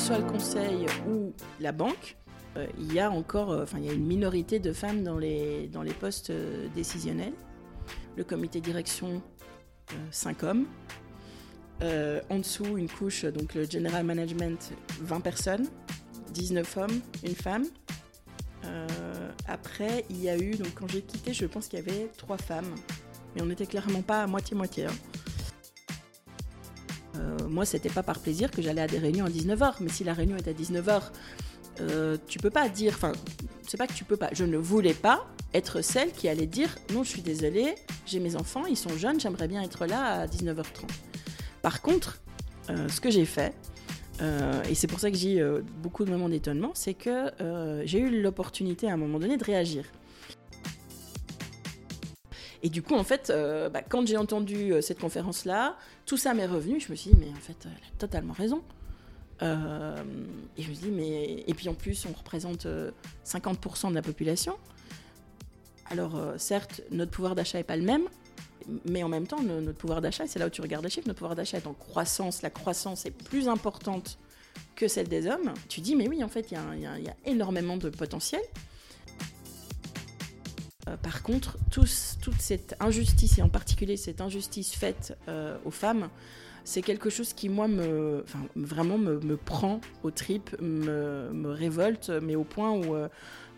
soit le conseil ou la banque, euh, il y a encore, euh, enfin, il y a une minorité de femmes dans les, dans les postes euh, décisionnels. Le comité direction, 5 hommes. en dessous, une couche, donc le general management, 20 personnes, 19 hommes, une femme. après, il y a eu, donc quand j'ai quitté, je pense qu'il y avait 3 femmes. Mais on n'était clairement pas à moitié-moitié. Hein. Moi, c'était pas par plaisir que j'allais à des réunions à 19h, mais si la réunion est à 19h, euh, tu peux pas dire, enfin, c'est pas que tu peux pas, je ne voulais pas être celle qui allait dire non, je suis désolée, j'ai mes enfants, ils sont jeunes, j'aimerais bien être là à 19h30. Par contre, euh, ce que j'ai fait, euh, et c'est pour ça que j'ai beaucoup de moments d'étonnement, c'est que j'ai eu l'opportunité à un moment donné de réagir. Et du coup, en fait, bah, quand j'ai entendu cette conférence-là, tout ça m'est revenu. Je me suis dit, mais en fait, elle a totalement raison. Euh, et je me dis, mais. Et puis en plus, on représente 50% euh, de la population. Alors, euh, certes, notre pouvoir d'achat n'est pas le même, mais en même temps, notre pouvoir d'achat, c'est là où tu regardes les chiffres, notre pouvoir d'achat est en croissance, la croissance est plus importante que celle des hommes. Tu dis, mais oui, en fait, il y, a énormément de potentiel. Par contre, toute cette injustice, et en particulier cette injustice faite aux femmes, c'est quelque chose qui, moi, me, vraiment me, prend aux tripes, me, révolte, mais au point où, euh,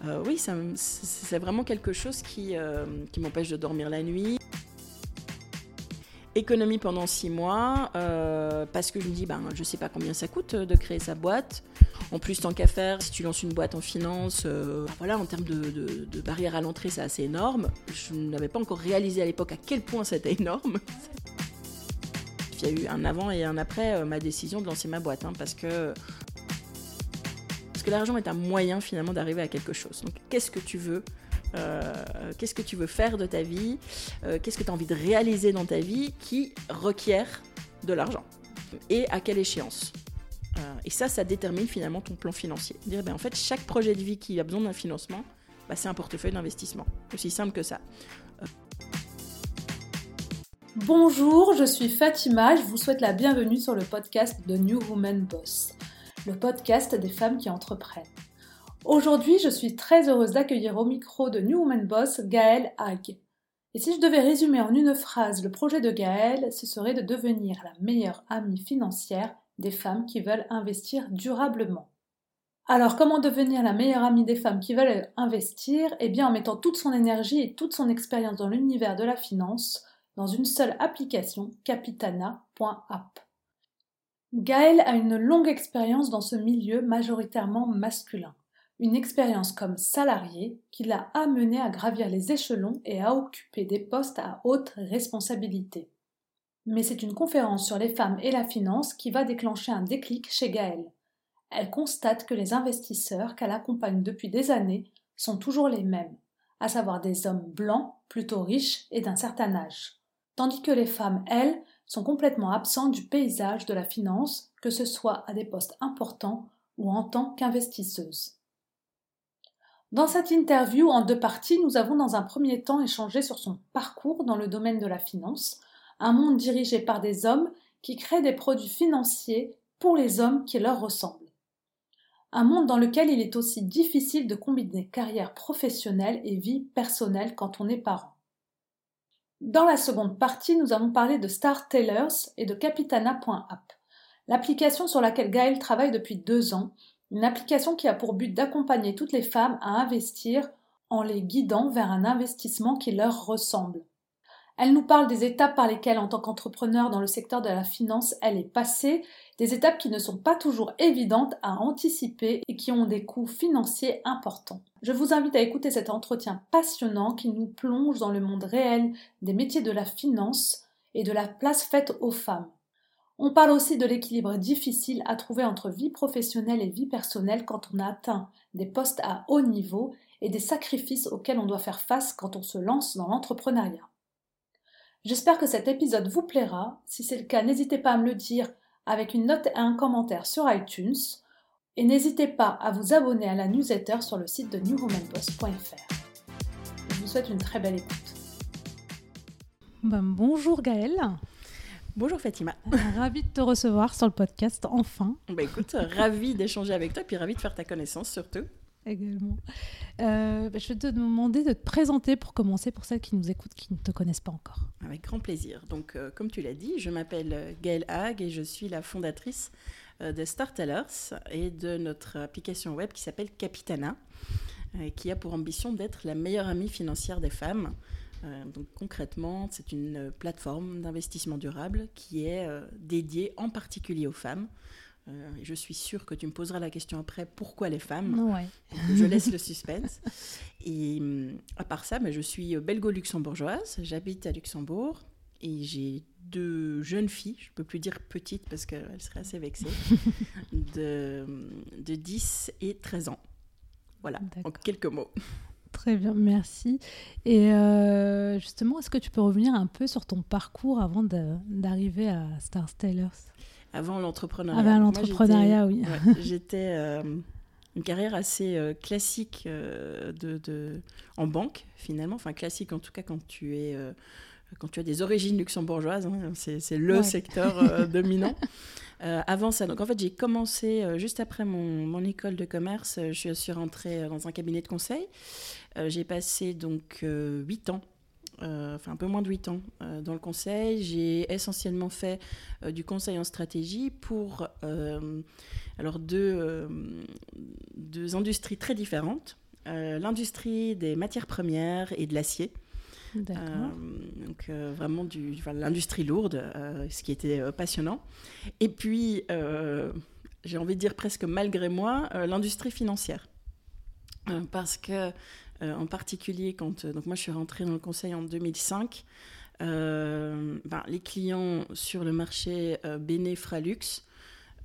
euh, oui, c'est vraiment quelque chose euh, qui m'empêche de dormir la nuit. Économie pendant six mois, parce que je me dis, ben, je sais pas combien ça coûte de créer sa boîte. En plus, tant qu'à faire, si tu lances une boîte en finance, voilà, en termes de, de, barrière à l'entrée, c'est assez énorme. Je n'avais pas encore réalisé à l'époque à quel point c'était énorme il y a eu un avant et un après euh, ma décision de lancer ma boîte, hein, parce que parce que l'argent est un moyen finalement d'arriver à quelque chose. Donc qu'est-ce que tu veux euh, Qu'est-ce que tu veux faire de ta vie euh, Qu'est-ce que tu as envie de réaliser dans ta vie qui requiert de l'argent Et à quelle échéance Et ça, ça détermine finalement ton plan financier. Dire, ben, en fait, chaque projet de vie qui a besoin d'un financement, bah, c'est un portefeuille d'investissement. Aussi simple que ça. Bonjour, je suis Fatima, je vous souhaite la bienvenue sur le podcast de New Woman Boss, le podcast des femmes qui entreprennent. Aujourd'hui, je suis très heureuse d'accueillir au micro de New Woman Boss Gaëlle Hague. Et si je devais résumer en une phrase le projet de Gaëlle, ce serait de devenir la meilleure amie financière des femmes qui veulent investir durablement. Alors, comment devenir la meilleure amie des femmes qui veulent investir? Eh bien, en mettant toute son énergie et toute son expérience dans l'univers de la finance, dans une seule application, capitana.app. Gaël a une longue expérience dans ce milieu majoritairement masculin, une expérience comme salarié qui l'a amené à gravir les échelons et à occuper des postes à haute responsabilité. Mais c'est une conférence sur les femmes et la finance qui va déclencher un déclic chez Gaël. Elle constate que les investisseurs qu'elle accompagne depuis des années sont toujours les mêmes, à savoir des hommes blancs, plutôt riches et d'un certain âge tandis que les femmes, elles, sont complètement absentes du paysage de la finance, que ce soit à des postes importants ou en tant qu'investisseuses. Dans cette interview en deux parties, nous avons dans un premier temps échangé sur son parcours dans le domaine de la finance, un monde dirigé par des hommes qui créent des produits financiers pour les hommes qui leur ressemblent. Un monde dans lequel il est aussi difficile de combiner carrière professionnelle et vie personnelle quand on est parent. Dans la seconde partie, nous allons parler de Star Tellers et de Capitana.app, l'application sur laquelle Gaël travaille depuis deux ans, une application qui a pour but d'accompagner toutes les femmes à investir en les guidant vers un investissement qui leur ressemble. Elle nous parle des étapes par lesquelles, en tant qu'entrepreneur dans le secteur de la finance, elle est passée, des étapes qui ne sont pas toujours évidentes à anticiper et qui ont des coûts financiers importants. Je vous invite à écouter cet entretien passionnant qui nous plonge dans le monde réel des métiers de la finance et de la place faite aux femmes. On parle aussi de l'équilibre difficile à trouver entre vie professionnelle et vie personnelle quand on a atteint des postes à haut niveau et des sacrifices auxquels on doit faire face quand on se lance dans l'entrepreneuriat. J'espère que cet épisode vous plaira. Si c'est le cas, n'hésitez pas à me le dire avec une note et un commentaire sur iTunes. Et n'hésitez pas à vous abonner à la newsletter sur le site de newwomanpost.fr. Je vous souhaite une très belle écoute. Ben, bonjour Gaëlle. Bonjour Fatima. Ravie de te recevoir sur le podcast, enfin. Bah écoute, ravie d'échanger avec toi, puis ravie de faire ta connaissance surtout. Également. Euh, bah, je vais te demander de te présenter pour commencer, pour celles qui nous écoutent, qui ne te connaissent pas encore. Avec grand plaisir. Donc, euh, comme tu l'as dit, je m'appelle Gaëlle Hague et je suis la fondatrice euh, de Startellers et de notre application web qui s'appelle Capitana, qui a pour ambition d'être la meilleure amie financière des femmes. Euh, donc concrètement, c'est une plateforme d'investissement durable qui est euh, dédiée en particulier aux femmes. Euh, je suis sûre que tu me poseras la question après pourquoi les femmes? Je laisse le suspense. Et hum, à part ça, je suis belgo-luxembourgeoise. J'habite à Luxembourg et j'ai deux jeunes filles, je ne peux plus dire petites parce qu'elles seraient assez vexées, de, de 10 et 13 ans. Voilà, en quelques mots. Très bien, merci. Et euh, justement, est-ce que tu peux revenir un peu sur ton parcours avant d'arriver à Star Stylers Avant l'entrepreneuriat. Avant l'entrepreneuriat, oui. J'étais euh, une carrière assez euh, classique de, de, en banque, finalement. Enfin, classique en tout cas quand tu es quand tu as des origines luxembourgeoises, hein, c'est le secteur dominant. avant ça, donc en fait, j'ai commencé juste après mon, mon, école de commerce. Je suis rentrée dans un cabinet de conseil. Euh, j'ai passé donc 8 euh, ans euh, enfin un peu moins de 8 ans dans le conseil. J'ai essentiellement fait du conseil en stratégie pour alors deux, deux, industries très différentes. L'industrie des matières premières et de l'acier. Donc vraiment du, l'industrie lourde, ce qui était passionnant. Et puis, j'ai envie de dire presque malgré moi, l'industrie financière. parce que euh, en particulier quand euh, donc moi je suis rentrée dans le conseil en 2005. Euh, ben, les clients sur le marché euh, Fralux,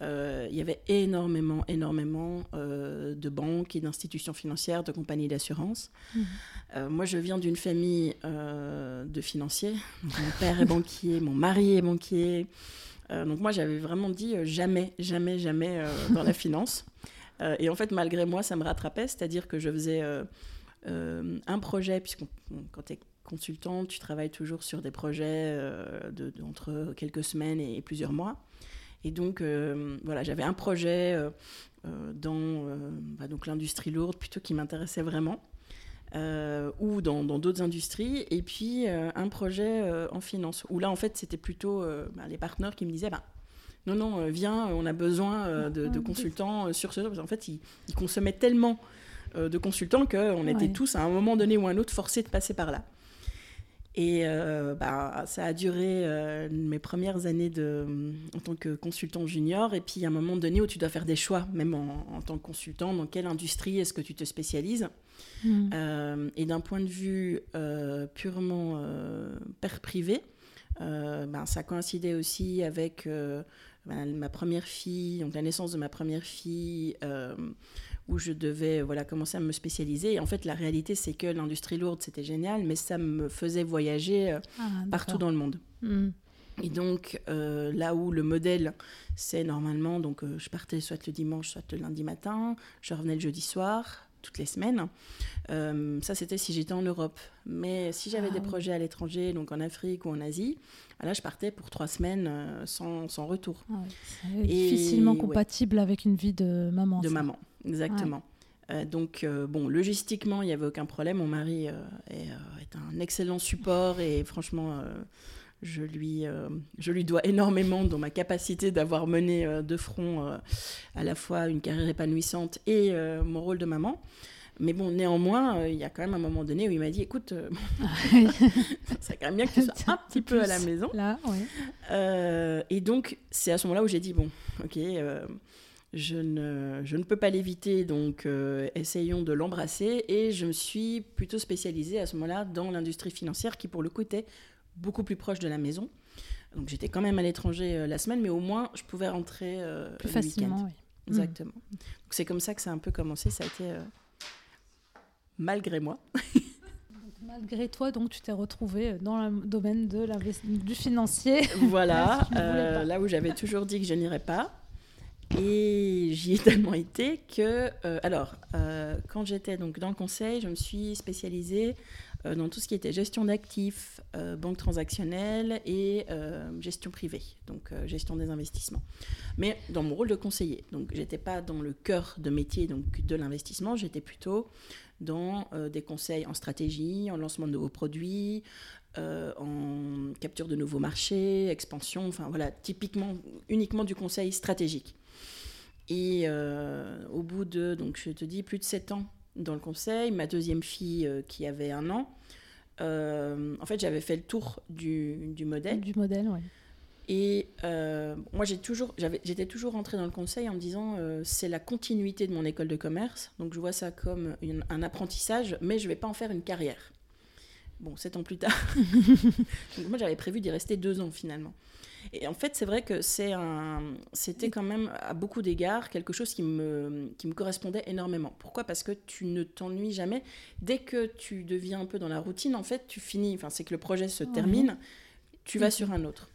il y avait énormément, énormément de banques et d'institutions financières, de compagnies d'assurance. Mmh. moi, je viens d'une famille de financiers. mon père est banquier, mon mari est banquier. donc moi, j'avais vraiment dit jamais, jamais, jamais dans la finance. et en fait, malgré moi, ça me rattrapait, c'est-à-dire que je faisais euh, un projet, puisque quand tu es consultant, tu travailles toujours sur des projets euh, de, entre quelques semaines et, plusieurs mois. Et donc, euh, voilà, j'avais un projet dans bah, donc l'industrie lourde plutôt qui m'intéressait vraiment. ou dans d'autres industries, et puis un projet en finance, où là, en fait, c'était plutôt bah, les partenaires qui me disaient, bah, non, non, viens, on a besoin de, de, consultants sur ce... En fait, ils, ils consommaient tellement euh, de consultants qu'on était tous à un moment donné ou un autre forcés de passer par là. Et euh, bah, ça a duré euh, mes premières années de, en tant que consultant junior. Et puis, à un moment donné où tu dois faire des choix, même en, tant que consultant, dans quelle industrie est-ce que tu te spécialises? Hmm. Et d'un point de vue purement père privé, ben, ça coïncidait aussi avec ma première fille, donc la naissance de ma première fille où je devais voilà, commencer à me spécialiser. Et en fait, la réalité, c'est que l'industrie lourde, c'était génial, mais ça me faisait voyager euh, ah, partout dans le monde. Hmm. Et donc, euh, là où le modèle, c'est normalement, donc euh, je partais soit le dimanche, soit le lundi matin, je revenais le jeudi soir, toutes les semaines. ça, c'était si j'étais en Europe. Mais si j'avais des ah projets à l'étranger, donc en Afrique ou en Asie, là, je partais pour trois semaines sans, sans, retour. Ah Et, difficilement compatible avec une vie de maman. De maman. Exactement. Euh, donc, euh, bon, logistiquement, il n'y avait aucun problème. Mon mari euh, est, un excellent support et franchement, je, lui, je lui dois énormément dans ma capacité d'avoir mené de front à la fois une carrière épanouissante et mon rôle de maman. Mais bon, néanmoins, il y a quand même un moment donné où il m'a dit écoute, ça serait quand même bien que tu sois un petit peu à la maison. Là, et donc, c'est à ce moment-là où j'ai dit bon, ok je ne, je ne peux pas l'éviter, donc euh, essayons de l'embrasser. Et je me suis plutôt spécialisée à ce moment-là dans l'industrie financière qui, pour le coup, était beaucoup plus proche de la maison. Donc j'étais quand même à l'étranger euh, la semaine, mais au moins je pouvais rentrer euh, plus facilement. Oui. Exactement. Mm. Donc c'est comme ça que ça a un peu commencé. Ça a été malgré moi. malgré toi, donc tu t'es retrouvée dans le domaine de du financier. Voilà, là où j'avais toujours dit que je n'irais pas. Et j'y ai tellement été que, euh, alors, euh, quand j'étais donc dans le conseil, je me suis spécialisée dans tout ce qui était gestion d'actifs, banque transactionnelle et gestion privée, donc gestion des investissements. Mais dans mon rôle de conseiller, donc j'étais pas dans le cœur de métier donc de l'investissement, j'étais plutôt dans des conseils en stratégie, en lancement de nouveaux produits, en capture de nouveaux marchés, expansion, enfin voilà, typiquement uniquement du conseil stratégique. Et euh, au bout de, donc je te dis, plus de 7 ans dans le conseil, ma deuxième fille euh, qui avait un an, euh, en fait, j'avais fait le tour du, du modèle. Du modèle, oui. Et moi, j'ai toujours, j'étais toujours rentrée dans le conseil en me disant, c'est la continuité de mon école de commerce, donc je vois ça comme un apprentissage, mais je ne vais pas en faire une carrière. Bon, sept ans plus tard. moi, j'avais prévu d'y rester deux ans finalement. Et en fait, c'est vrai que c'est un, c'était quand même à beaucoup d'égards quelque chose qui me, qui me correspondait énormément. Pourquoi? Parce que tu ne t'ennuies jamais. Dès que tu deviens un peu dans la routine, en fait, tu finis. Enfin, c'est que le projet se termine, tu vas sur un autre.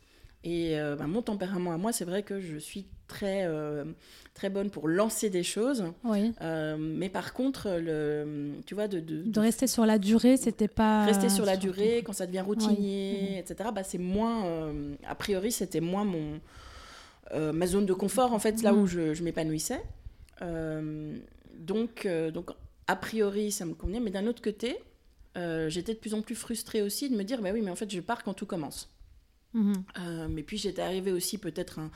Et euh, bah, mon tempérament à moi, c'est vrai que je suis très, euh, très bonne pour lancer des choses. Oui. Euh, mais par contre, le, tu vois, de, de, rester sur la durée, c'était pas. Rester sur la durée, quand ça devient routinier, etc., bah, c'est moins. a priori, c'était moins mon, ma zone de confort, en fait, là où je, je m'épanouissais. donc, donc, a priori, ça me convenait. Mais d'un autre côté, j'étais de plus en plus frustrée aussi de me dire, bah oui, mais en fait, je pars quand tout commence. Mhm. Euh, mais puis j'étais arrivée aussi peut-être à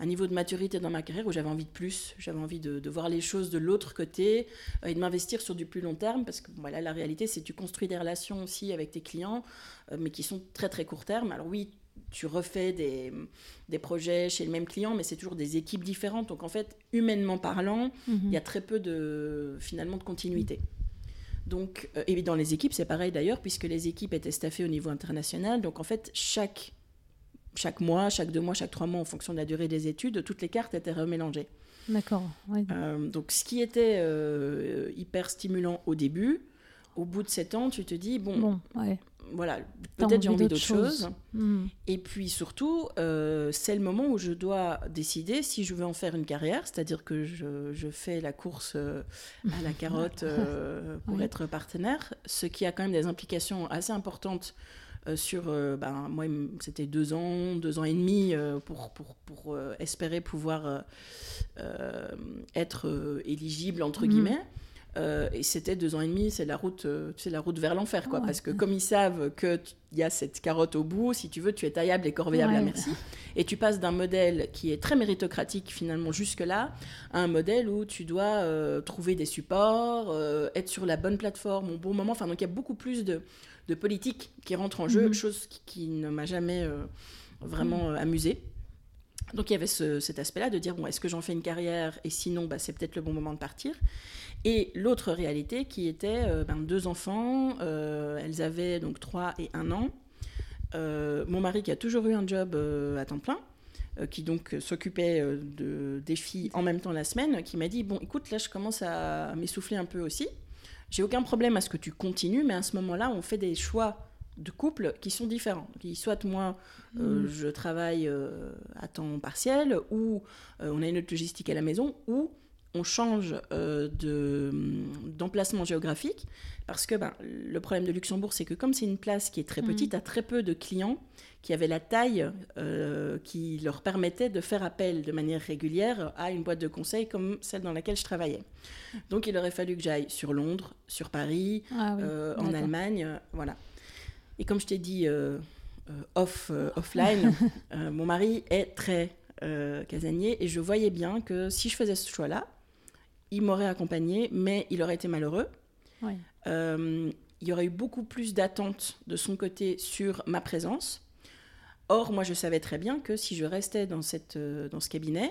un, niveau de maturité dans ma carrière où j'avais envie de plus, j'avais envie de, voir les choses de l'autre côté euh, et de m'investir sur du plus long terme parce que voilà, la réalité c'est que tu construis des relations aussi avec tes clients euh, mais qui sont très très court terme. Alors oui, tu refais des, des, projets chez le même client, mais c'est toujours des équipes différentes. Donc en fait, humainement parlant, mhm. il y a très peu de finalement de continuité. Donc, et dans les équipes, c'est pareil d'ailleurs, puisque les équipes étaient staffées au niveau international. Donc en fait, chaque chaque mois, chaque deux mois, chaque trois mois, en fonction de la durée des études, toutes les cartes étaient remélangées. D'accord. Euh, donc, ce qui était euh, hyper stimulant au début, au bout de sept ans, tu te dis bon, voilà, peut-être j'ai envie d'autre chose. Hmm. Et puis surtout, euh, c'est le moment où je dois décider si je veux en faire une carrière, c'est-à-dire que je, je, fais la course à la carotte pour être partenaire, ce qui a quand même des implications assez importantes sur, euh, ben, moi, c'était deux ans, deux ans et demi euh, pour, pour, pour espérer pouvoir être éligible, entre mhm. guillemets. et c'était deux ans et demi, c'est la route, c'est la route vers l'enfer, quoi. Parce que comme ils savent qu'il y a cette carotte au bout, si tu veux, tu es taillable et corvéable à merci. Et tu passes d'un modèle qui est très méritocratique finalement jusque-là, à un modèle où tu dois trouver des supports, être sur la bonne plateforme au bon moment. Enfin, donc il y a beaucoup plus de, de politique qui rentre en jeu, mhm. chose qui, ne m'a jamais euh, vraiment euh, amusée. Donc il y avait cet aspect-là de dire, bon, est-ce que j'en fais une carrière et sinon, bah, c'est peut-être le bon moment de partir? Et l'autre réalité qui était euh, ben, deux enfants, elles avaient donc trois et un an. mon mari qui a toujours eu un job à temps plein, qui donc s'occupait de, des filles en même temps la semaine, qui m'a dit, bon écoute, là je commence à m'essouffler un peu aussi. J'ai aucun problème à ce que tu continues, mais à ce moment-là, on fait des choix de couple qui sont différents. soit moi, euh, mm. je travaille euh, à temps partiel, ou euh, on a une autre logistique à la maison, ou on change de, d'emplacement géographique, parce que ben, le problème de Luxembourg, c'est que comme c'est une place qui est très petite, mm. à très peu de clients, qui avaient la taille euh, qui leur permettait de faire appel de manière régulière à une boîte de conseil comme celle dans laquelle je travaillais. Donc il aurait fallu que j'aille sur Londres, sur Paris, ah euh, en Allemagne, euh, voilà. Et comme je t'ai dit off, offline, mon mari est très casanier et je voyais bien que si je faisais ce choix-là, il m'aurait accompagné, mais il aurait été malheureux. il y aurait eu beaucoup plus d'attentes de son côté sur ma présence. Or, moi, je savais très bien que si je restais dans, cette, euh, dans ce cabinet,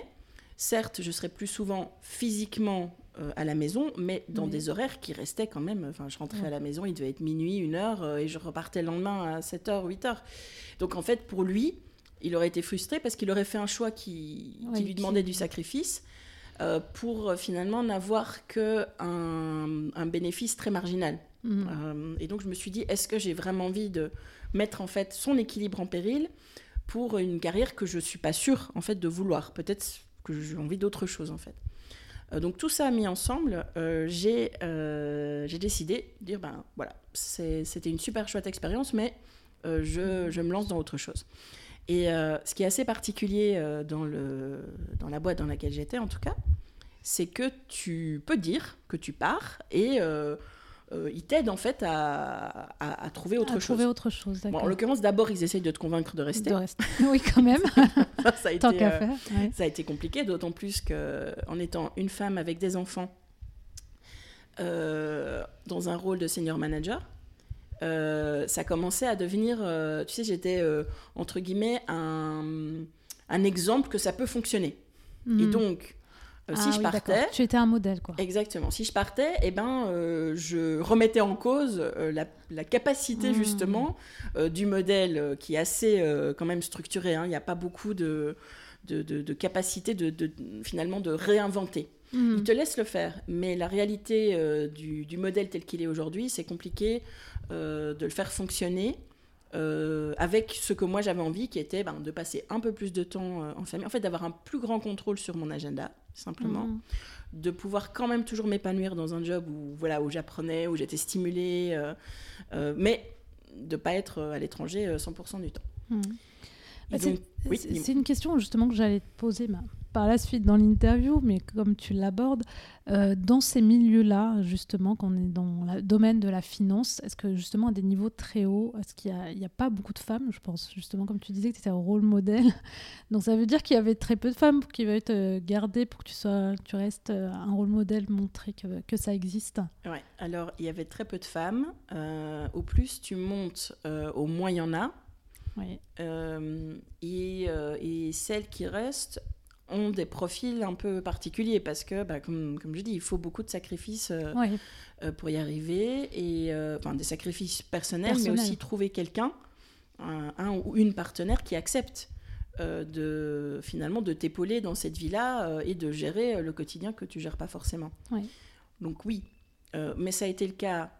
certes, je serais plus souvent physiquement euh, à la maison, mais dans des horaires qui restaient quand même. Enfin, je rentrais à la maison, il devait être minuit, une heure, euh, et je repartais le lendemain à 7h, 8h. Donc, en fait, pour lui, il aurait été frustré parce qu'il aurait fait un choix qui, lui demandait du sacrifice pour finalement n'avoir qu'un un bénéfice très marginal. Mmh. et donc, je me suis dit, est-ce que j'ai vraiment envie de mettre en fait son équilibre en péril pour une carrière que je suis pas sûre en fait de vouloir. Peut-être que j'ai envie d'autre chose en fait. Euh, donc tout ça mis ensemble, euh, j'ai j'ai décidé de dire, ben voilà, c'était une super chouette expérience, mais je, je, me lance dans autre chose. Et ce qui est assez particulier dans, le, dans la boîte dans laquelle j'étais, en tout cas, c'est que tu peux dire que tu pars et euh, ils t'aident en fait à, à, trouver autre à chose. Trouver autre chose en l'occurrence, d'abord, ils essayent de te convaincre de rester. oui, quand même. ça, a été, euh, ça a été compliqué, d'autant plus qu'en étant une femme avec des enfants euh, dans un rôle de senior manager, ça commençait à devenir, tu sais, j'étais entre guillemets un, un, exemple que ça peut fonctionner. Et hmm. donc, euh, si ah je partais, tu étais un modèle, quoi. Exactement. Si je partais, eh ben, euh, je remettais en cause euh, la, capacité hmm. justement du modèle qui est assez quand même structuré. Hein. Il n'y a pas beaucoup de, de, de, capacité de, finalement de réinventer. Hmm. Il te laisse le faire, mais la réalité du, du, modèle tel qu'il est aujourd'hui, c'est compliqué de le faire fonctionner euh, avec ce que moi j'avais envie, qui était ben, de passer un peu plus de temps euh, en famille, en fait d'avoir un plus grand contrôle sur mon agenda, simplement, mhm. de pouvoir quand même toujours m'épanouir dans un job où voilà où j'apprenais, où j'étais stimulée, euh, mais de pas être à l'étranger 100% du temps. Mhm. Bah, c'est une question justement que j'allais te poser par la suite dans l'interview, mais comme tu l'abordes, euh, dans ces milieux-là, justement, quand on est dans le domaine de la finance, est-ce que justement à des niveaux très hauts, est-ce qu'il n'y a, pas beaucoup de femmes, je pense, justement, comme tu disais, que tu étais un rôle modèle. Donc ça veut dire qu'il y avait très peu de femmes qui veulent te garder pour que tu, sois, tu restes euh, un rôle modèle, montrer que, que ça existe. Ouais, alors il y avait très peu de femmes. Euh, au plus tu montes, au moins il y en a. Oui. et, et, celles qui restent ont des profils un peu particuliers parce que, bah, comme, comme, je dis, il faut beaucoup de sacrifices euh, euh, pour y arriver, et euh, des sacrifices personnels, mais aussi trouver quelqu'un, un, ou une partenaire qui accepte de finalement de t'épauler dans cette vie-là et de gérer le quotidien que tu gères pas forcément. Donc oui, mais ça a été le cas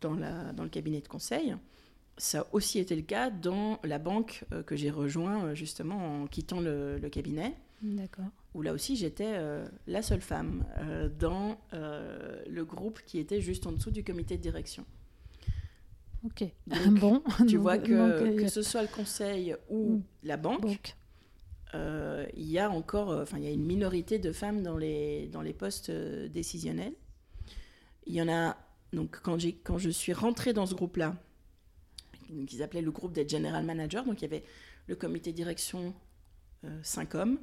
dans, la, dans le cabinet de conseil. Ça a aussi été le cas dans la banque que j'ai rejoint justement en quittant le, le cabinet. D'accord. Où là aussi, j'étais euh, la seule femme euh, dans euh, le groupe qui était juste en dessous du comité de direction. Ok. bon. Tu vois que, que ce soit le conseil ou mm. la banque, il y a encore, enfin, il y a une minorité de femmes dans les, dans les postes décisionnels. Il y en a, donc, quand, quand je suis rentrée dans ce groupe-là, qu'ils appelaient le groupe des general managers, donc il y avait le comité de direction, 5 hommes,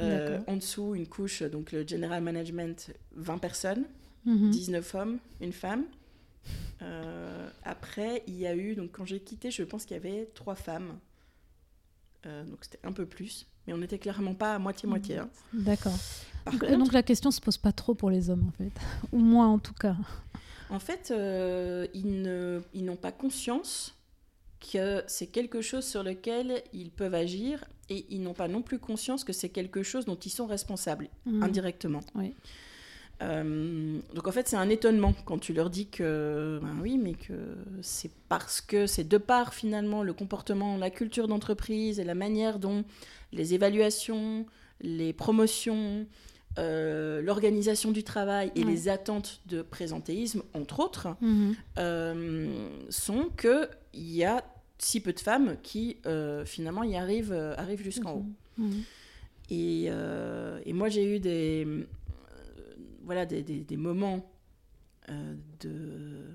Euh, en dessous, une couche, donc le general management, 20 personnes, 19 mhm. hommes, une femme. Euh, après, il y a eu, donc quand j'ai quitté, je pense qu'il y avait trois femmes. Euh, donc c'était un peu plus, mais on n'était clairement pas à moitié-moitié. Hein. D'accord. Donc, la question se pose pas trop pour les hommes en fait, ou moins en tout cas. En fait, ils n'ont pas conscience que c'est quelque chose sur lequel ils peuvent agir et ils n'ont pas non plus conscience que c'est quelque chose dont ils sont responsables mmh. indirectement. Oui. Euh, donc en fait, c'est un étonnement quand tu leur dis que ben oui, mais que c'est parce que c'est de part finalement le comportement, la culture d'entreprise et la manière dont les évaluations, les promotions, euh, l'organisation du travail et les attentes de présentéisme, entre autres, mmh. euh, sont qu'il y a si peu de femmes qui euh, finalement y arrivent, euh, arrivent jusqu'en haut. Mhm. Mhm. Et, euh, et, moi j'ai eu des, voilà, des, des, moments de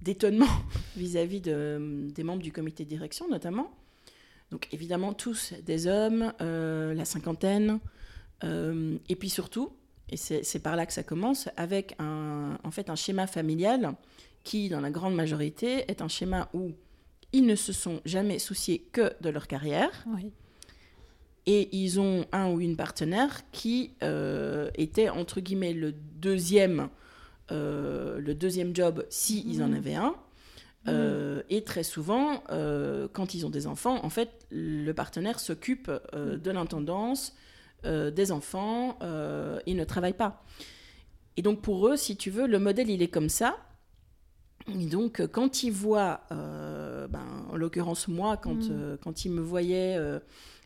d'étonnement vis-à-vis de, des membres du comité de direction notamment. Donc évidemment tous des hommes, la cinquantaine, et puis surtout, et c'est par là que ça commence, avec un, en fait un schéma familial qui, dans la grande majorité, est un schéma où ils ne se sont jamais souciés que de leur carrière. Et ils ont un ou une partenaire qui euh, était, entre guillemets, le deuxième, euh, le deuxième job, si ils en mmh. avaient un. Euh, mmh. et très souvent, quand ils ont des enfants, en fait, le partenaire s'occupe de l'intendance, des enfants, il ne travaille pas. Et donc pour eux, si tu veux, le modèle, il est comme ça. Et donc, euh, quand ils voient, euh, ben, en l'occurrence moi, quand, mm. euh, quand ils me voyaient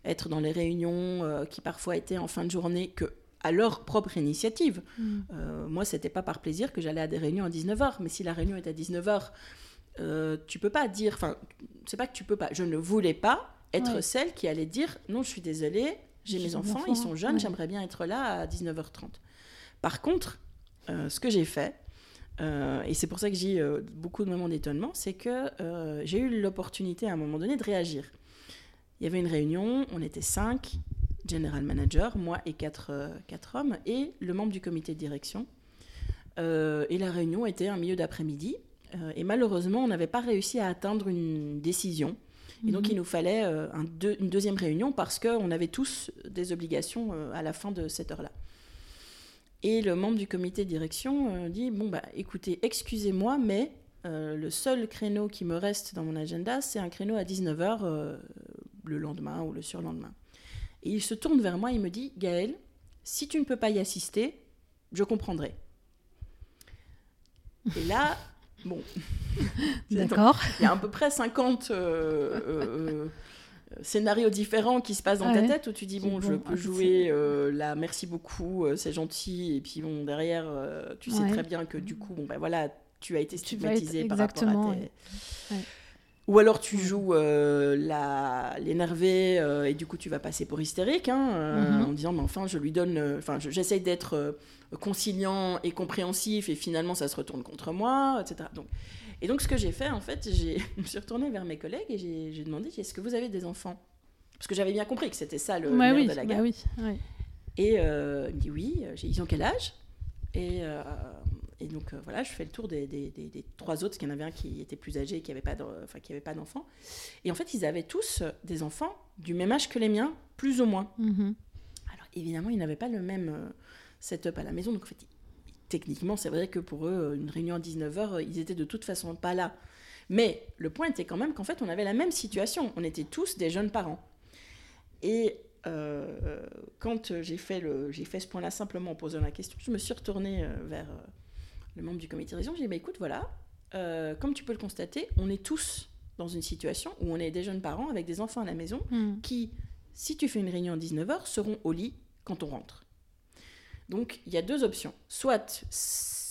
être dans les réunions qui parfois étaient en fin de journée, que à leur propre initiative. Mm. Euh, moi, c'était pas par plaisir que j'allais à des réunions à 19h, mais si la réunion est à 19h, euh, tu peux pas dire, enfin, c'est pas que tu peux pas, je ne voulais pas être Ouais. celle qui allait dire non, je suis désolée, j'ai mes enfants, ils sont jeunes, ouais. j'aimerais bien être là à 19h30. Par contre, euh, ce que j'ai fait, euh, et c'est pour ça que j'ai euh, beaucoup de moments d'étonnement, c'est que euh, j'ai eu l'opportunité à un moment donné de réagir. Il y avait une réunion, on était cinq, general manager, moi et quatre, quatre hommes, et le membre du comité de direction. Et la réunion était un milieu d'après-midi. et malheureusement, on n'avait pas réussi à atteindre une décision. Et donc, Mhm. il nous fallait un deux- une deuxième réunion parce qu'on avait tous des obligations à la fin de cette heure-là. Et le membre du comité de direction euh, dit Bon, bah, écoutez, excusez-moi, mais euh, le seul créneau qui me reste dans mon agenda, c'est un créneau à 19h le lendemain ou le surlendemain. Et il se tourne vers moi et il me dit Gaël, si tu ne peux pas y assister, je comprendrai. Et là, bon, D'accord. il y a à peu près 50 euh, euh, euh, scénarios différents qui se passent dans ta tête où tu dis bon, je peux jouer euh, là, merci beaucoup, euh, c'est gentil, et puis bon derrière, euh, tu sais très bien que du coup, bon ben voilà, tu as été stigmatisé par rapport à tes... ouais. Ou alors tu joues euh, la l'énervé et du coup tu vas passer pour hystérique hein, Mhm. en disant mais enfin je lui donne, enfin je- j'essaye d'être conciliant et compréhensif et finalement ça se retourne contre moi, etc. Donc, et donc ce que j'ai fait en fait, je me suis retournée vers mes collègues et j'ai, demandé est-ce que vous avez des enfants? Parce que j'avais bien compris que c'était ça le Bah oui, de la bah guerre. oui, ouais. Et euh, il me dit oui, j'ai ils ont quel âge? Et, euh, et donc euh, voilà, je fais le tour des, des- des- des trois autres, parce qu'il y en avait un qui était plus âgé, qui n'avait pas, enfin, d'enfants. Et en fait, ils avaient tous des enfants du même âge que les miens, plus ou moins. Mhm. Alors évidemment, ils n'avaient pas le même euh, setup à la maison, donc en fait, techniquement, c'est vrai que pour eux, euh, une réunion à 19h, ils étaient de toute façon pas là. Mais le point était quand même qu'en fait, on avait la même situation. On était tous des jeunes parents. Et euh, quand j'ai fait, le, j'ai fait ce point-là simplement en posant la question, je me suis retournée euh, vers euh, le membre du comité de région. J'ai dit, bah, écoute, voilà, euh, comme tu peux le constater, on est tous dans une situation où on est des jeunes parents avec des enfants à la maison Mhm. qui, si tu fais une réunion à 19h, seront au lit quand on rentre. Donc, il y a deux options. Soit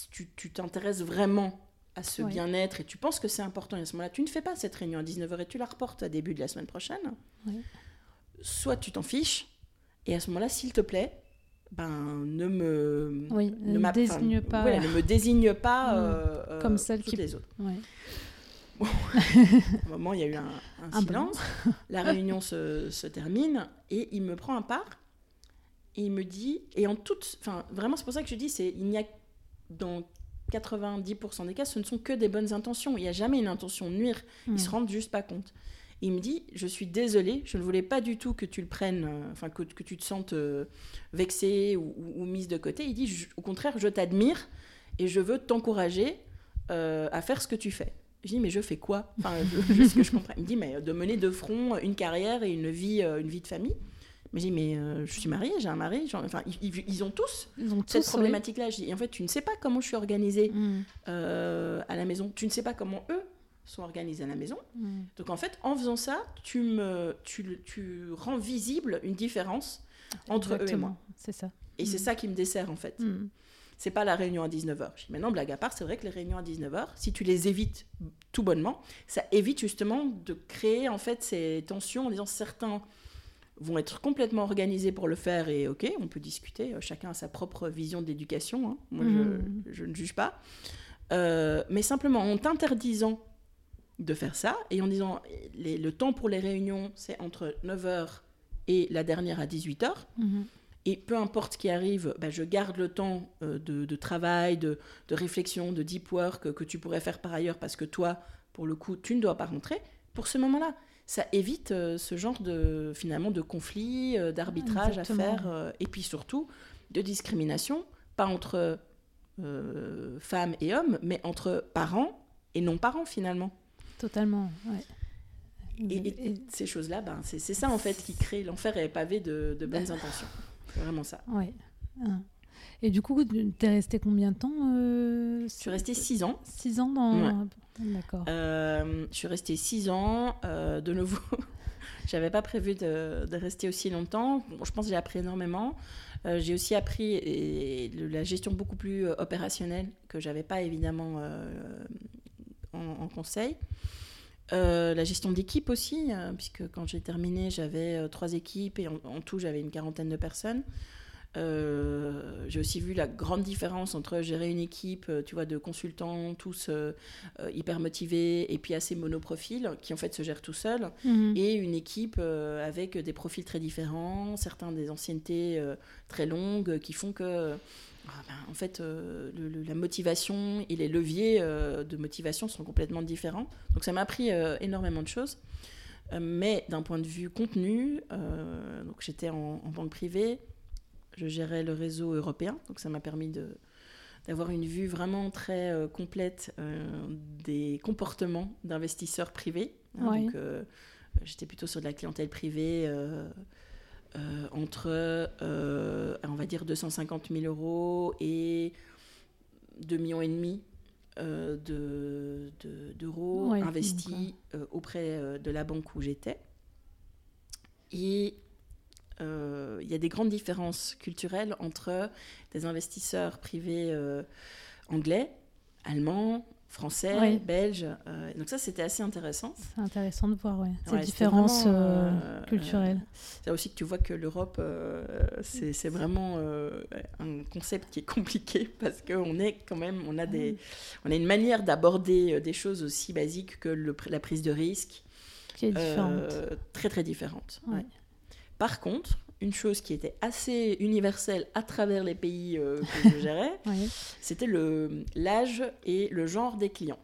tu t'intéresses vraiment à ce Ouais. bien-être et tu penses que c'est important, et à ce moment-là, tu ne fais pas cette réunion à 19h et tu la reportes à début de la semaine prochaine. Ouais. Soit tu t'en fiches, et à ce moment-là, s'il te plaît, ben, ne me... Oui, ne ne m'a- désigne enfin, pas. voilà, ne me désigne pas Mm. euh, euh, Comme celle toutes qui- les autres. Ouais. À un moment, il y a eu un, un Un blanc. silence. La réunion se, se termine et il me prend un part et il me dit, et en toute, enfin, vraiment, c'est pour ça que je dis, c'est, il n'y a, dans 90% des cas, ce ne sont que des bonnes intentions. Il n'y a jamais une intention de nuire. Mhm. Ils se rendent juste pas compte. Et il me dit, je suis désolée, je ne voulais pas du tout que tu le prennes, euh, enfin, que, que tu te sentes euh, vexée ou, ou- ou mise de côté. Il dit, je- au contraire, je t'admire et je veux t'encourager euh, à faire ce que tu fais. Je dis, mais je fais quoi? Enfin, je- juste que je comprends. Il me dit, mais de mener de front une carrière et une vie, euh, une vie de famille. Mais je dis, mais euh, je suis mariée, j'ai un mari. genre, enfin, ils, ont tous Ils ont cette oui. problématique-là. Je dis, et en fait, tu ne sais pas comment je suis organisée Mhm. euh, à la maison. Tu ne sais pas comment eux sont organisés à la maison. Mhm. Donc en fait, en faisant ça, tu, me, tu, tu rends visible une différence entre eux et Exactement, moi. C'est ça. Et c'est Mm. ça qui me dessert en fait. C'est pas la réunion à 19h. Maintenant, blague à part, c'est vrai que les réunions à 19h, si tu les évites tout bonnement, ça évite justement de créer en fait ces tensions en disant certains vont être complètement organisés pour le faire et ok, on peut discuter, euh, chacun a sa propre vision d'éducation, hein. moi Mhm. je, je ne juge pas. Euh, mais simplement en t'interdisant de faire ça et en disant les- le temps pour les réunions c'est entre 9h et la dernière à 18h, Mhm. et peu importe ce qui arrive, bah, je garde le temps euh, de, de travail, de, de réflexion, de deep work que tu pourrais faire par ailleurs parce que toi, pour le coup, tu ne dois pas rentrer. Pour ce moment-là, ça évite euh, ce genre de finalement de conflit, euh, d'arbitrage à faire, euh, et puis surtout de discrimination, pas entre euh, femmes et hommes, mais entre parents et non-parents finalement. Totalement, ouais. Et, et Et- ces choses-là, ben, c'est ça en fait qui crée l'enfer est pavé de, de bonnes intentions. C'est vraiment ça. ouais. Hein. Et du coup, t'es resté combien de temps euh, Je suis restée six ans. Six ans dans. D'accord. Euh, je suis restée six ans. euh, de nouveau, J'avais pas prévu de, de, rester aussi longtemps. Bon, je pense que j'ai appris énormément. Euh, j'ai aussi appris et, la gestion beaucoup plus euh, opérationnelle que j'avais pas évidemment euh, en, en, conseil. la gestion d'équipe aussi, puisque quand j'ai terminé, j'avais trois équipes et en, en tout, j'avais une quarantaine de personnes. Euh, j'ai aussi vu la grande différence entre gérer une équipe, euh, tu vois, de consultants tous euh, hyper motivés et puis assez monoprofil, qui en fait se gèrent tout seuls, mhm. et une équipe avec des profils très différents, certains des anciennetés très longues, qui font que, ah ben, en fait, la motivation et les leviers de motivation sont complètement différents. Donc ça m'a appris énormément de choses. mais d'un point de vue contenu, donc j'étais en, en banque privée, je gérais le réseau européen, donc ça m'a permis de, d'avoir une vue vraiment très euh, complète euh, des comportements d'investisseurs privés. Hein, donc, euh, j'étais plutôt sur de la clientèle privée entre, on va dire, 250 000 euros et 2 millions et demi de, d'euros investis auprès de la banque où j'étais. Et euh, il y a des grandes différences culturelles entre des investisseurs privés euh, anglais, allemands, français, belges. Euh, donc ça, c'était assez intéressant. C'est intéressant de voir ouais, ces différences culturelles. c'est aussi que tu vois que l'Europe, c'est vraiment un concept qui est compliqué parce qu'on est quand même, on a, des, on a une manière d'aborder des choses aussi basiques que le, la prise de risque. Qui est différente. très très différente. Ouais. Par contre, une chose qui était assez universelle à travers les pays euh, que je gérais, c'était l'âge et le genre des clients.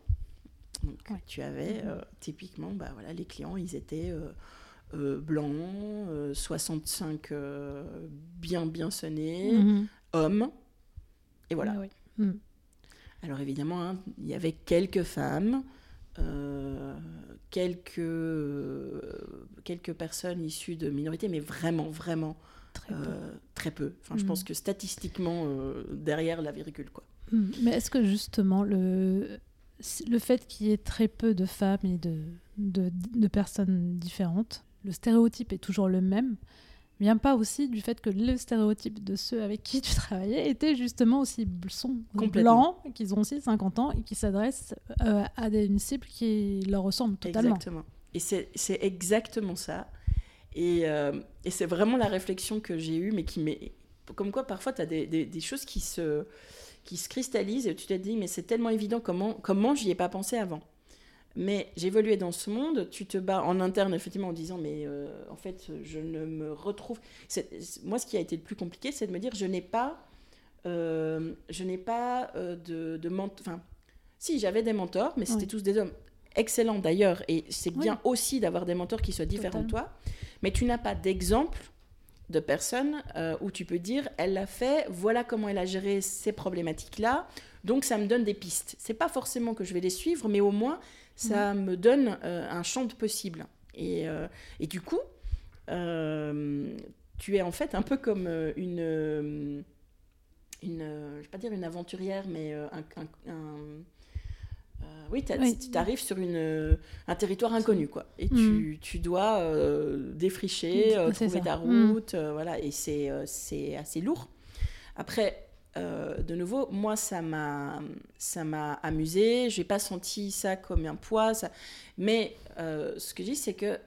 Donc, tu avais mhm. euh, typiquement, bah, voilà, les clients, ils étaient euh, blancs, 65 bien bien sonnés, mhm. hommes, et voilà. Mhm. Alors évidemment, hein, il y avait quelques femmes, quelques, euh, quelques personnes issues de minorités, mais vraiment, vraiment très peu. Euh, très peu. Enfin, Je mm. pense que statistiquement, derrière la virgule. Quoi. Mm. Mais est-ce que justement, le, le fait qu'il y ait très peu de femmes et de, de, de personnes différentes, le stéréotype est toujours le même vient pas aussi du fait que le stéréotype de ceux avec qui tu travaillais était justement aussi sont blancs, qu'ils ont aussi 50 ans et qui s'adressent euh, à des, une cible qui leur ressemble totalement. Exactement. Et c'est exactement ça. Et, euh, et c'est vraiment la réflexion que j'ai eue, mais qui m'est. Comme quoi, parfois, tu as des, des, des, choses qui se, qui se cristallisent et tu te dis, mais c'est tellement évident, comment, comment j'y ai pas pensé avant? Mais j'évoluais dans ce monde, tu te bats en interne effectivement en disant mais euh, en fait je ne me retrouve. Moi ce qui a été le plus compliqué c'est de me dire je n'ai pas, euh, je n'ai pas euh, de, de Enfin, si j'avais des mentors, mais c'était tous des hommes excellents d'ailleurs et c'est bien aussi d'avoir des mentors qui soient différents de toi. Mais tu n'as pas d'exemple de personnes où tu peux dire elle l'a fait, voilà comment elle a géré ces problématiques là. Donc ça me donne des pistes. C'est pas forcément que je vais les suivre, mais au moins ça me donne euh, un champ de possible. Et, euh, et du coup, euh, tu es en fait un peu comme une, une je vais pas dire une aventurière, mais un, oui, tu arrives sur une, un territoire inconnu, quoi. Et tu, mm. tu, dois défricher, trouver ta mm. route, voilà. Et c'est assez lourd. Après, euh, de nouveau, moi, ça m'a, ça m'a amusé. J'ai pas senti ça comme un poids. Ça... Mais euh, ce que je dis, c'est que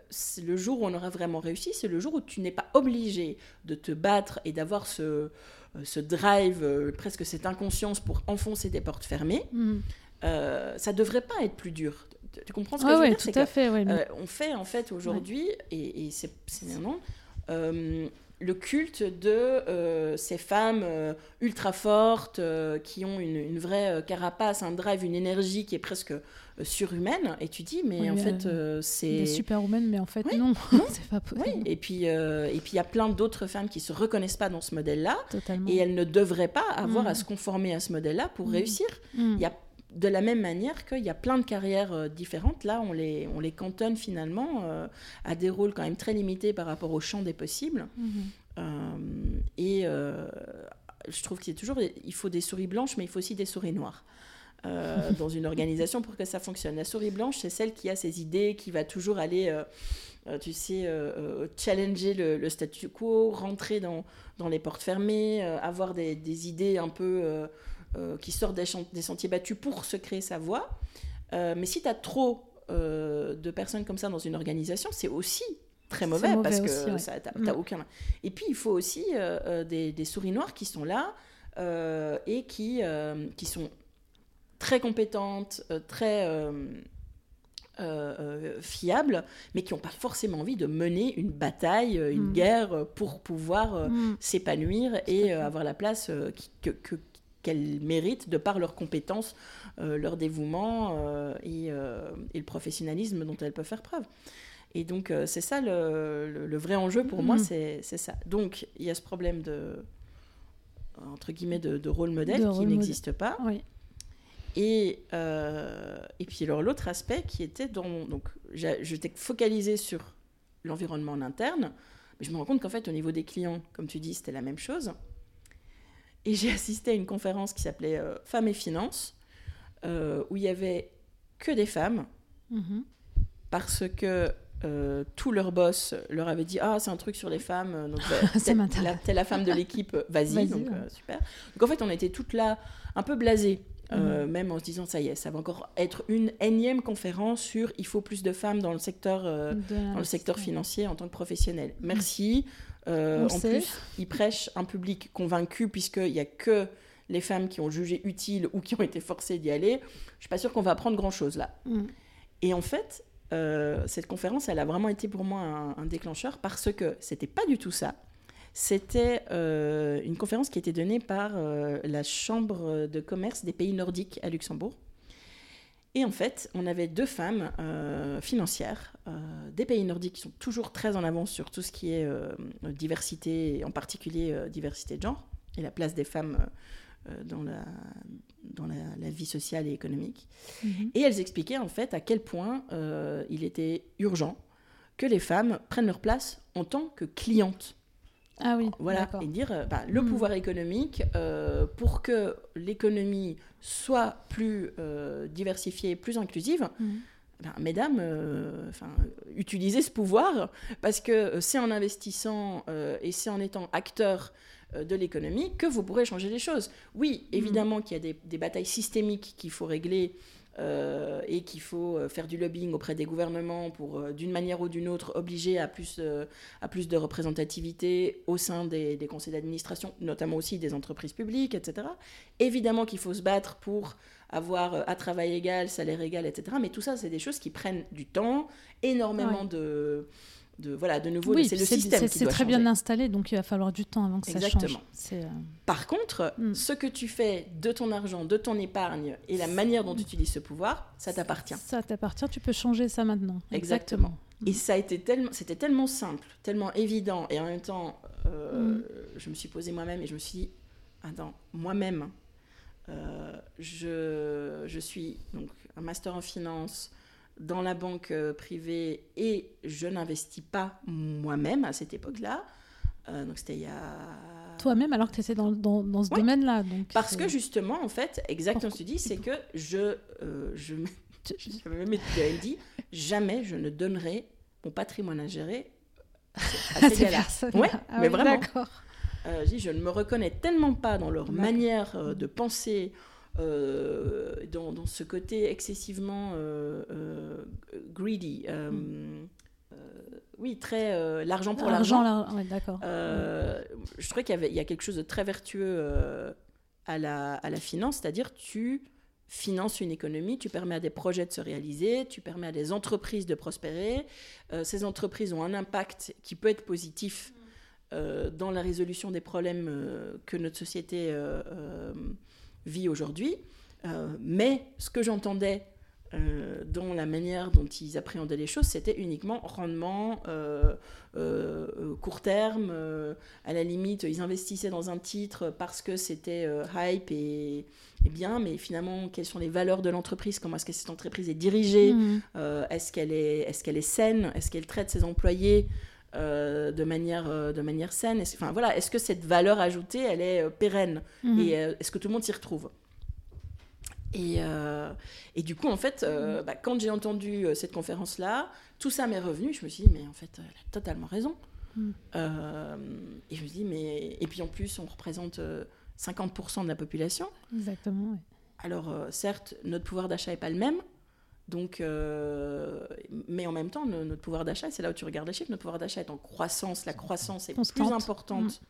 le jour où on aura vraiment réussi, c'est le jour où tu n'es pas obligé de te battre et d'avoir ce, euh, ce drive, presque cette inconscience pour enfoncer des portes fermées. Mm. ça devrait pas être plus dur. Tu comprends ce que je veux dire? tout à fait. on fait en fait aujourd'hui, et, et c'est, c'est le culte de euh, ces femmes euh, ultra fortes euh, qui ont une, vraie carapace, un drive, une énergie qui est presque surhumaine. Et tu dis, mais en fait, c'est. Des superwomen, mais en fait, non, c'est pas possible. Et puis, et puis il y a plein d'autres femmes qui se reconnaissent pas dans ce modèle-là. Et elles ne devraient pas avoir à mm. se conformer à ce modèle-là pour mm. réussir. Mm. Il y a de la même manière qu'il y a plein de carrières euh, différentes, là, on les, on les cantonne finalement euh, à des rôles quand même très limités par rapport au champ des possibles. Mhm. Euh, et je trouve qu'il y a toujours, il faut des souris blanches, mais il faut aussi des souris noires. dans une organisation pour que ça fonctionne. La souris blanche, c'est celle qui a ses idées, qui va toujours aller, tu sais, challenger le, statu quo, rentrer dans, dans les portes fermées, avoir des, des, idées un peu qui sortent des, des, sentiers battus pour se créer sa voix. mais si tu as trop de personnes comme ça dans une organisation, c'est aussi très mauvais, parce que ça, t'as, mm. aucun. Et puis il faut aussi euh, euh, des, souris noires qui sont là euh, et qui, qui sont très compétentes, très fiables, mais qui n'ont pas forcément envie de mener une bataille, une mm. guerre pour pouvoir mm. s'épanouir et avoir la place que, qu'elles méritent de par leurs compétences, leur dévouement et, et, le professionnalisme dont elles peuvent faire preuve. Et donc, euh, c'est ça le, vrai enjeu pour moi, mm. c'est ça. Donc, il y a ce problème de, entre guillemets, de, rôle modèle qui n'existe pas. Et, euh, et puis, alors, l'autre aspect qui était dans. Donc, j'étais focalisée sur l'environnement en interne, mais je me rends compte qu'en fait, au niveau des clients, comme tu dis, c'était la même chose. Et j'ai assisté à une conférence qui s'appelait euh, Femmes et Finances, où il y avait que des femmes. Mm-hmm. Parce que euh, tous leurs boss leur avaient dit ah c'est un truc sur les femmes euh, donc bah, t'es la, femme de l'équipe vas-y donc euh, super donc en fait on était toutes là un peu blasées mhm. même en se disant ça y est ça va encore être une énième conférence sur il faut plus de femmes dans le secteur dans le secteur financier en tant que professionnel merci en plus ils prêchent un public convaincu puisqu'il n'y a que les femmes qui ont jugé utile ou qui ont été forcées d'y aller je suis pas sûre qu'on va apprendre grand chose là mhm. et en fait euh, cette conférence, elle a vraiment été pour moi un, déclencheur parce que c'était pas du tout ça. C'était euh, une conférence qui était donnée par euh, la Chambre de commerce des pays nordiques à Luxembourg. Et en fait, on avait deux femmes financières des pays nordiques qui sont toujours très en avance sur tout ce qui est diversité, en particulier diversité de genre, et la place des femmes dans la, dans la, vie sociale et économique. Mhm. Et elles expliquaient en fait à quel point euh, il était urgent que les femmes prennent leur place en tant que clientes. Ah oui, voilà, et dire euh, bah, le mhm. pouvoir économique euh, pour que l'économie soit plus diversifiée, plus inclusive. Mhm. Ben, mesdames, enfin, utilisez ce pouvoir parce que c'est en investissant et c'est en étant acteur euh, de l'économie que vous pourrez changer les choses. Oui, mm. évidemment qu'il y a des, batailles systémiques qu'il faut régler euh, et qu'il faut euh, faire du lobbying auprès des gouvernements pour, d'une manière ou d'une autre, obliger à plus, à plus de représentativité au sein des, des conseils d'administration, notamment aussi des entreprises publiques, etc. Évidemment qu'il faut se battre pour avoir à travail égal, salaire égal, etc. Mais tout ça, c'est des choses qui prennent du temps, énormément de de voilà de nouveau c'est le système c'est très bien installé donc il va falloir du temps avant que ça change. Euh, par contre hmm. ce que tu fais de ton argent de ton épargne et la manière dont tu utilises ce pouvoir ça t'appartient. ça t'appartient tu peux changer ça maintenant. Exactement, et hmm. ça a été tellement c'était tellement simple tellement évident et en même temps euh, hmm. je me suis posé moi-même et je me suis dit attends moi-même euh, je, je suis donc un master en finance dans la banque euh, privée et je n'investis pas moi-même à cette époque-là. Euh, donc c'était il y a... Toi-même alors que tu étais dans, dans, dans ce domaine-là. Parce que justement, en fait, exactement ce que tu dis, c'est que je... Euh, je même dit, jamais je ne donnerai mon patrimoine à gérer à ces, gars-là. Ouais, ah mais vraiment. Euh, je, je ne me reconnais tellement pas dans leur manière de penser, euh, dans, ce côté excessivement euh, euh, greedy. Mm. oui, très l'argent pour l'argent. d'accord. Je trouvais qu'il y, avait, il y a quelque chose de très vertueux à, la, à la finance, c'est-à-dire tu finances une économie, tu permets à des projets de se réaliser, tu permets à des entreprises de prospérer. ces entreprises ont un impact qui peut être positif dans la résolution des problèmes que notre société vit aujourd'hui. Euh, mais ce que j'entendais euh, dans la manière dont ils appréhendaient les choses, c'était uniquement rendement, euh, court terme, à la limite, ils investissaient dans un titre parce que c'était hype et, bien, mais finalement, quelles sont les valeurs de l'entreprise, comment est-ce que cette entreprise est dirigée, mmh. est-ce qu'elle est, est, qu'elle est saine, est-ce qu'elle traite ses employés de, manière, de manière saine est enfin, voilà, Est-ce que cette valeur ajoutée, elle est pérenne mmh. Et est-ce que tout le monde s'y retrouve? Et, euh, et, du coup, en fait, euh, bah, quand j'ai entendu cette conférence-là, tout ça m'est revenu. Je me suis dit, mais en fait, elle a totalement raison. Mm. et je me dis, mais. Et puis en plus, on représente 50% de la population. Exactement. Alors, certes, notre pouvoir d'achat n'est pas le même. Donc, mais en même temps, notre pouvoir d'achat, c'est là où tu regardes les chiffres, notre pouvoir d'achat est en croissance. La croissance est plus importante mm.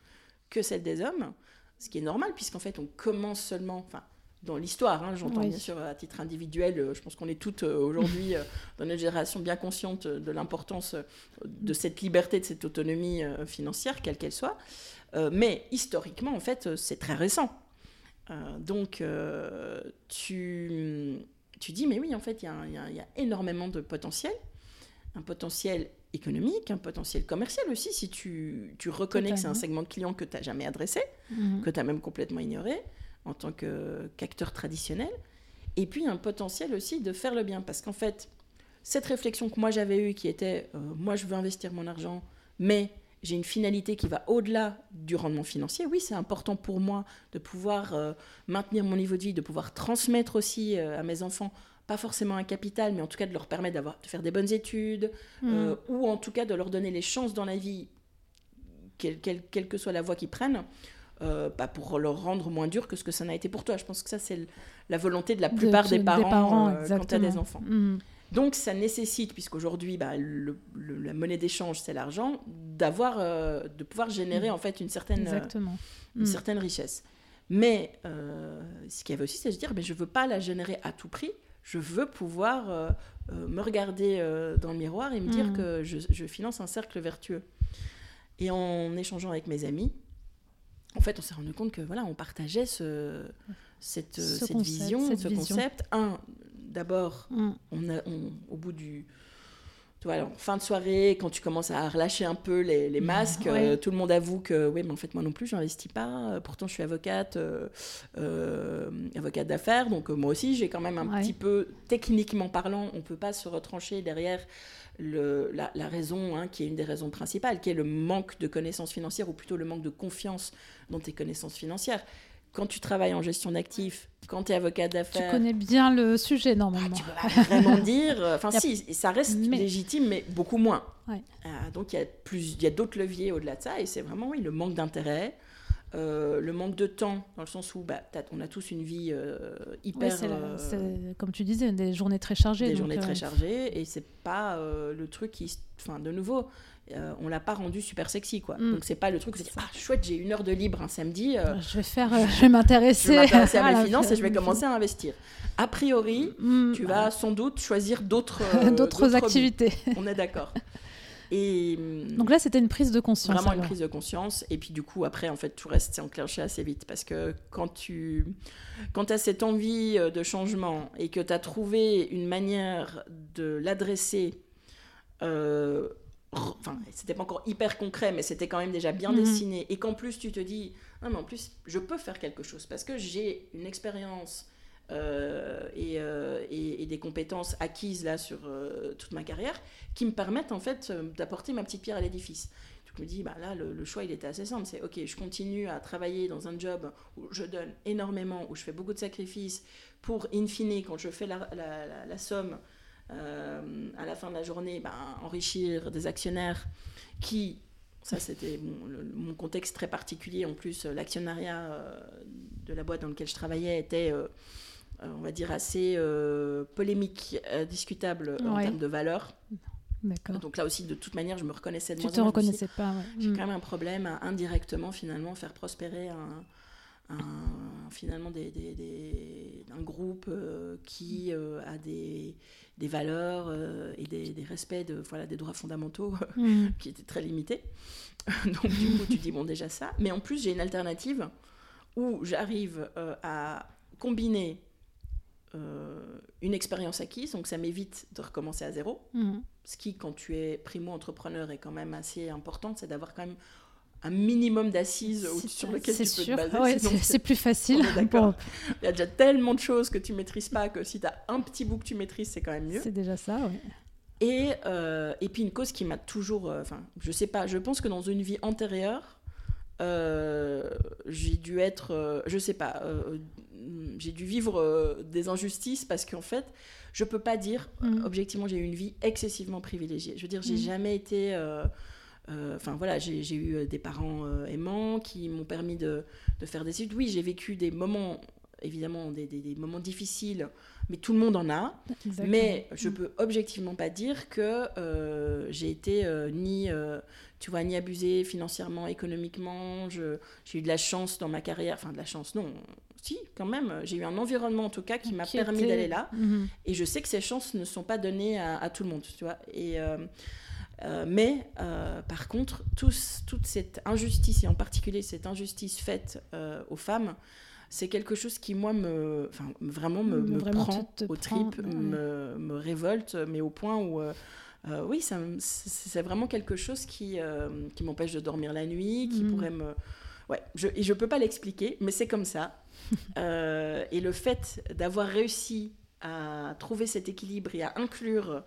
que celle des hommes, ce qui est normal, puisqu'en fait, on commence seulement. Enfin, dans l'histoire. Hein, j'entends bien sûr à titre individuel, euh, je pense qu'on est toutes euh, aujourd'hui euh, dans notre génération bien conscientes de l'importance de cette liberté, de cette autonomie financière, quelle qu'elle soit. mais historiquement, en fait, c'est très récent. donc, tu, tu dis, mais oui, en fait, il y, a énormément de potentiel. Un potentiel économique, un potentiel commercial aussi, si tu, tu reconnais que c'est un segment de clients que tu n'as jamais adressé, mhm. que tu as même complètement ignoré en tant qu'acteur traditionnel. Et puis un potentiel aussi de faire le bien. Parce qu'en fait, cette réflexion que moi j'avais eue, qui était euh, moi je veux investir mon argent, mais j'ai une finalité qui va au-delà du rendement financier. Oui, c'est important pour moi de pouvoir euh, maintenir mon niveau de vie, de pouvoir transmettre aussi euh, à mes enfants, pas forcément un capital, mais en tout cas de leur permettre de faire des bonnes études, mmh. ou en tout cas de leur donner les chances dans la vie, quelle que soit la voie qu'ils prennent, euh, pas pour leur rendre moins dur que ce que ça n'a été pour toi. Je pense que ça, c'est la volonté de la plupart des parents, euh, quand tu as des enfants. Mhm. Donc, ça nécessite, puisqu'aujourd'hui, bah, la monnaie d'échange, c'est l'argent, d'avoir, euh, de pouvoir générer en fait une certaine, une mhm. certaine richesse. Mais ce qu'il y avait aussi, c'est de se dire, mais je ne veux pas la générer à tout prix. Je veux pouvoir me regarder dans le miroir et me dire mhm. que je, je finance un cercle vertueux. Et en échangeant avec mes amis, en fait, on s'est rendu compte que voilà, on partageait ce, cette, vision, ce concept. Un, d'abord, mm. on a, au bout du fin de soirée, quand tu commences à relâcher un peu les, masques, euh, tout le monde avoue que oui, mais en fait, moi non plus, je n'investis pas. Pourtant, je suis avocate, euh, euh, avocate d'affaires, donc moi aussi, j'ai quand même un petit peu, techniquement parlant, on ne peut pas se retrancher derrière le, la, raison, hein, qui est une des raisons principales, qui est le manque de connaissances financières, ou plutôt le manque de confiance dans tes connaissances financières. Quand tu travailles en gestion d'actifs, quand tu es avocat d'affaires... Tu connais bien le sujet, normalement. Ah, tu peux pas vraiment dire... Enfin, si, ça reste légitime, mais beaucoup moins. Euh, donc, il y a, plus, y a d'autres leviers au-delà de ça, et c'est vraiment, oui, le manque d'intérêt, euh, le manque de temps, dans le sens où bah, on a tous une vie euh, hyper. Euh, comme tu disais, des journées très chargées. Des journées très chargées, et c'est pas le truc qui. Enfin, de nouveau, on l'a pas rendu super sexy, quoi. Mm. Donc c'est pas le truc où ah, chouette, j'ai une heure de libre un samedi. je vais faire. je vais m'intéresser. à mes finances et je vais commencer à investir. A priori, mm. tu vas sans doute choisir d'autres. d'autres activités. On est d'accord. Et donc là, c'était une prise de conscience. Vraiment une prise de conscience. Et puis du coup, après, en fait, tout reste enclenché assez vite. Parce que quand tu quand as cette envie euh, de changement et que tu as trouvé une manière de l'adresser, euh, enfin, c'était pas encore hyper concret, mais c'était quand même déjà bien mhm. dessiné. Et qu'en plus, tu te dis, non, mais en plus, je peux faire quelque chose. Parce que j'ai une expérience euh, euh, et, et, des compétences acquises là sur euh, toute ma carrière qui me permettent en fait d'apporter ma petite pierre à l'édifice. Je me dis, bah là, le, choix, il était assez simple. C'est, ok, je continue à travailler dans un job où je donne énormément, où je fais beaucoup de sacrifices pour, in fine, quand je fais la, la, somme à la fin de la journée, bah, enrichir des actionnaires qui, ça c'était mon, contexte très particulier, en plus, l'actionnariat de la boîte dans laquelle je travaillais était euh, on va dire, assez euh, polémique, euh, discutable en termes de valeur. D'accord. Donc là aussi, de toute manière, je me reconnaissais de Tu te reconnaissais pas, J'ai mm. quand même un problème à indirectement, finalement, faire prospérer un, finalement des, des, un groupe qui a des, valeurs et des, respects de, voilà, des droits fondamentaux mm. qui étaient très limités. Donc du coup, tu dis, bon, déjà ça. Mais en plus, j'ai une alternative où j'arrive à combiner euh, une expérience acquise, donc ça m'évite de recommencer à zéro. Mhm. Ce qui, quand tu es primo-entrepreneur, est quand même assez important, c'est d'avoir quand même un minimum d'assises sur lequel tu peux te baser. c'est plus facile. Il y a déjà tellement de choses que tu maîtrises pas que si tu as un petit bout que tu maîtrises, c'est quand même mieux. C'est déjà ça, oui. Et, euh, et puis une cause qui m'a toujours... Euh, enfin, je sais pas, je pense que dans une vie antérieure, j'ai dû être, je sais pas, j'ai dû vivre des injustices parce qu'en fait, je peux pas dire, Mm. objectivement, j'ai eu une vie excessivement privilégiée. Je veux dire, j'ai Mm. jamais été. Euh, Enfin voilà, j'ai eu euh, des parents euh, aimants qui m'ont permis de, de faire des études. Oui, j'ai vécu des moments, évidemment, des, des- des moments difficiles, mais tout le monde en a. Exactement. Mais je Mm. peux objectivement pas dire que j'ai été ni, tu vois, ni abusée financièrement, économiquement. Je- J'ai eu de la chance dans ma carrière, enfin de la chance, non. Si, quand même, j'ai eu un environnement en tout cas qui m'a permis d'aller là. Mhm. Et je sais que ces chances ne sont pas données à, à tout le monde, tu vois. Et, euh, euh, mais euh, par contre, tous- toute cette injustice, et en particulier cette injustice faite euh, aux femmes, c'est quelque chose qui, moi, me, vraiment me, vraiment, prend aux tripes, me, me révolte, mais au point où... oui, c'est vraiment quelque chose qui, qui m'empêche de dormir la nuit, qui Mhm. pourrait me... Ouais, je, et je peux pas l'expliquer, mais c'est comme ça. Et le fait d'avoir réussi à trouver cet équilibre et à inclure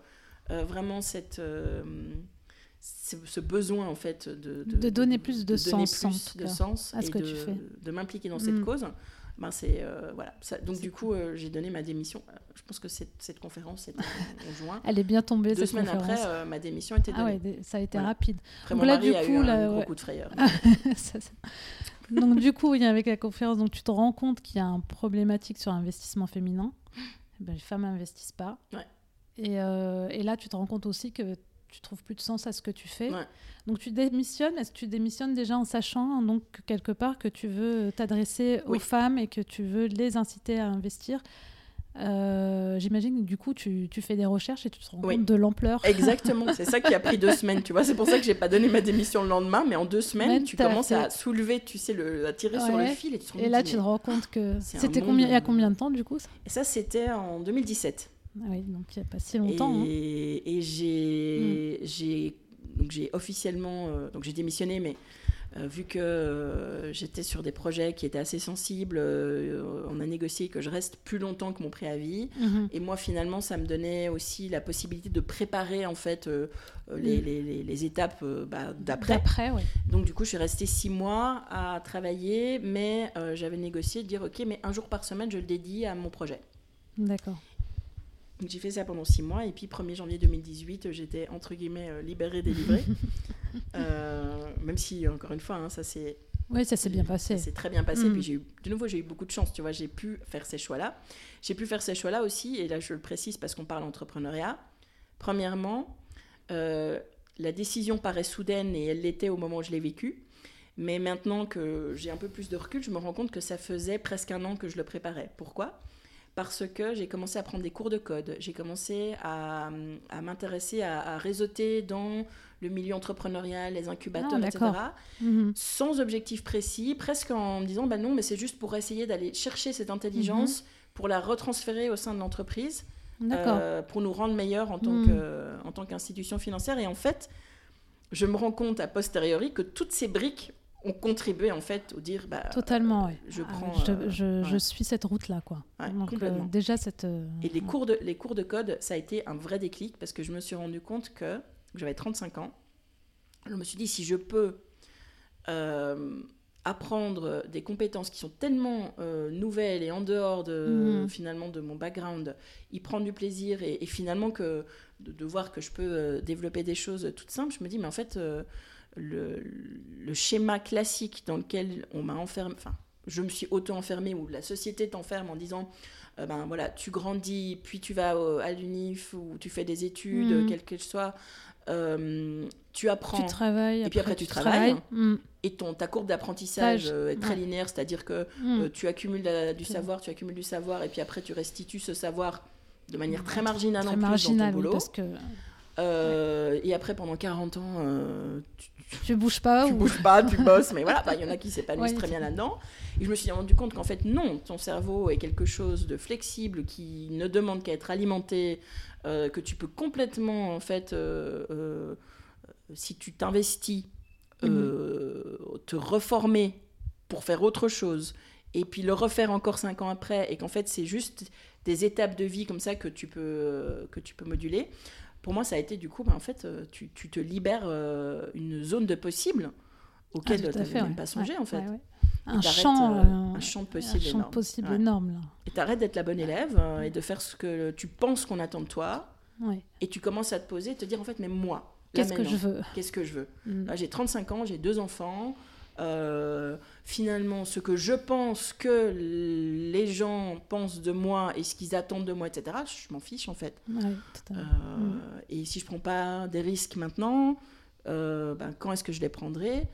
vraiment cette, euh, ce, besoin en fait de, De donner plus de sens, en plus de sens à ce et que tu fais. de m'impliquer dans Mm. cette cause. Ben c'est euh, voilà. Ça- donc du coup, euh, j'ai donné ma démission. Euh, Je pense que cette, cette conférence c'était en, en juin. Elle est bien tombée Deux cette semaines conférence. après, euh, ma démission était ah donnée. ouais, des- ça a été Voilà. rapide. Après, Donc mon là, mari du a coup, eu un là, gros ouais. coup de frayeur. Ça, ça. Donc du coup, avec la conférence, donc tu te rends compte qu'il y a un problématique sur l'investissement féminin. Eh ben, les femmes n'investissent pas. Ouais. Et, euh, et là, tu te rends compte aussi que tu trouves plus de sens à ce que tu fais. Ouais. Donc tu démissionnes. Est-ce que tu démissionnes déjà en sachant donc quelque part que tu veux t'adresser Oui. aux femmes et que tu veux les inciter à investir? Euh, J'imagine que du coup, tu, tu fais des recherches et tu te rends Oui. compte de l'ampleur. Exactement, c'est ça qui a pris deux semaines, tu vois. C'est pour ça que j'ai pas donné ma démission le lendemain, mais en deux semaines, tu commences fait- à soulever, tu sais, le, à tirer sur le fil et tu te rends Et là, tu te rends compte que c'était combien il y a euh, combien de temps du coup ça? Et ça, c'était en 2017. Ah Oui, donc il n'y a pas si longtemps. hein. Et, j'ai, j'ai, donc j'ai officiellement, euh, donc j'ai démissionné, mais euh, vu que euh, j'étais sur des projets qui étaient assez sensibles, on a négocié que je reste plus longtemps que mon préavis. Mhm. Et moi, finalement, ça me donnait aussi la possibilité de préparer en fait les, Mm. les- les- les étapes bah, d'après. D'après, oui. Donc du coup, je suis restée six mois à travailler, mais j'avais négocié de dire ok, mais un jour par semaine, je le dédie à mon projet. D'accord. Donc j'ai fait ça pendant six mois, et puis 1er janvier 2018, j'étais entre guillemets euh, libérée, délivrée. Euh, même si, encore une fois, hein, ça s'est Oui, ça s'est bien passé. ça s'est très bien passé. Mm. Puis j'ai eu, de nouveau, j'ai eu beaucoup de chance, tu vois, j'ai pu faire ces choix-là. J'ai pu faire ces choix-là aussi, et là je le précise parce qu'on parle entrepreneuriat. Premièrement, euh, la décision paraît soudaine et elle l'était au moment où je l'ai vécue. Mais maintenant que j'ai un peu plus de recul, je me rends compte que ça faisait presque un an que je le préparais. Pourquoi? Parce que j'ai commencé à prendre des cours de code. J'ai commencé à, à m'intéresser à, à réseauter dans le milieu entrepreneurial, les incubateurs, Ah, etc. Mhm. sans objectif précis, presque en me disant bah non, mais c'est juste pour essayer d'aller chercher cette intelligence pour la retransférer au sein de l'entreprise, euh, pour nous rendre meilleurs en tant Mhm. en tant qu'institution financière. Et en fait, je me rends compte a posteriori que toutes ces briques ont contribué en fait au dire bah Totalement, oui. je Ah, prends, je, euh, je- je ouais. suis cette route-là, quoi. Ouais, Donc, euh, déjà, cette. euh, Et les cours, de, les cours de code, ça a été un vrai déclic parce que je me suis rendu compte que j'avais 35 ans. Je me suis dit, si je peux euh, apprendre des compétences qui sont tellement euh, nouvelles et en dehors de, Mhm. finalement de mon background, y prendre du plaisir et, et finalement que, de, de voir que je peux euh, développer des choses toutes simples, je me dis, mais en fait, euh, le, le schéma classique dans lequel on m'a enfermé, enfin, je me suis auto-enfermée ou la société t'enferme en disant euh, ben voilà, tu grandis, puis tu vas au- à l'UNIF ou tu fais des études, Mhm. quelles qu'elles soient, euh, tu apprends Tu travailles. Et puis après, tu travailles. Mhm. et ton, ta courbe d'apprentissage euh, est très ouais. linéaire, c'est-à-dire que Mhm. tu accumules la- du savoir, tu accumules du savoir, et puis après tu restitues ce savoir de manière très marginale Très en plus marginal, dans ton boulot. parce que Et après, pendant 40 ans, tu, tu bouges pas. tu ou- bouges pas, tu bosses, mais voilà, bah, il y en a qui s'épanouissent Ouais, très bien là-dedans. Et je me suis rendu compte qu'en fait, non, ton cerveau est quelque chose de flexible qui ne demande qu'à être alimenté, euh, que tu peux complètement, en fait, euh, euh, si tu t'investis, euh, te reformer pour faire autre chose, et puis le refaire encore cinq ans après, et qu'en fait, c'est juste des étapes de vie comme ça que tu peux, que tu peux moduler. Pour moi, ça a été du coup, bah, en fait, euh, tu, tu te libères euh, une zone de possible Ah, auquel tout tu n'avais même ouais. pas songé, Ouais, en fait. ouais. Et Un champ, euh, euh, un champ un possible champ énorme. possible Ouais. énorme là. Et t'arrêtes d'être la bonne élève euh, et de faire ce que tu penses qu'on attend de toi. Et tu commences à te poser, te dire en fait, mais moi, Qu'est-ce que je veux? Qu'est-ce que je veux? Mm. J'ai 35 ans, j'ai deux enfants. Finalement, ce que je pense que les gens pensent de moi et ce qu'ils attendent de moi, etc., je m'en fiche en fait. Ouais, Euh. Et si je prends pas des risques maintenant, euh, ben, quand est-ce que je les prendrai?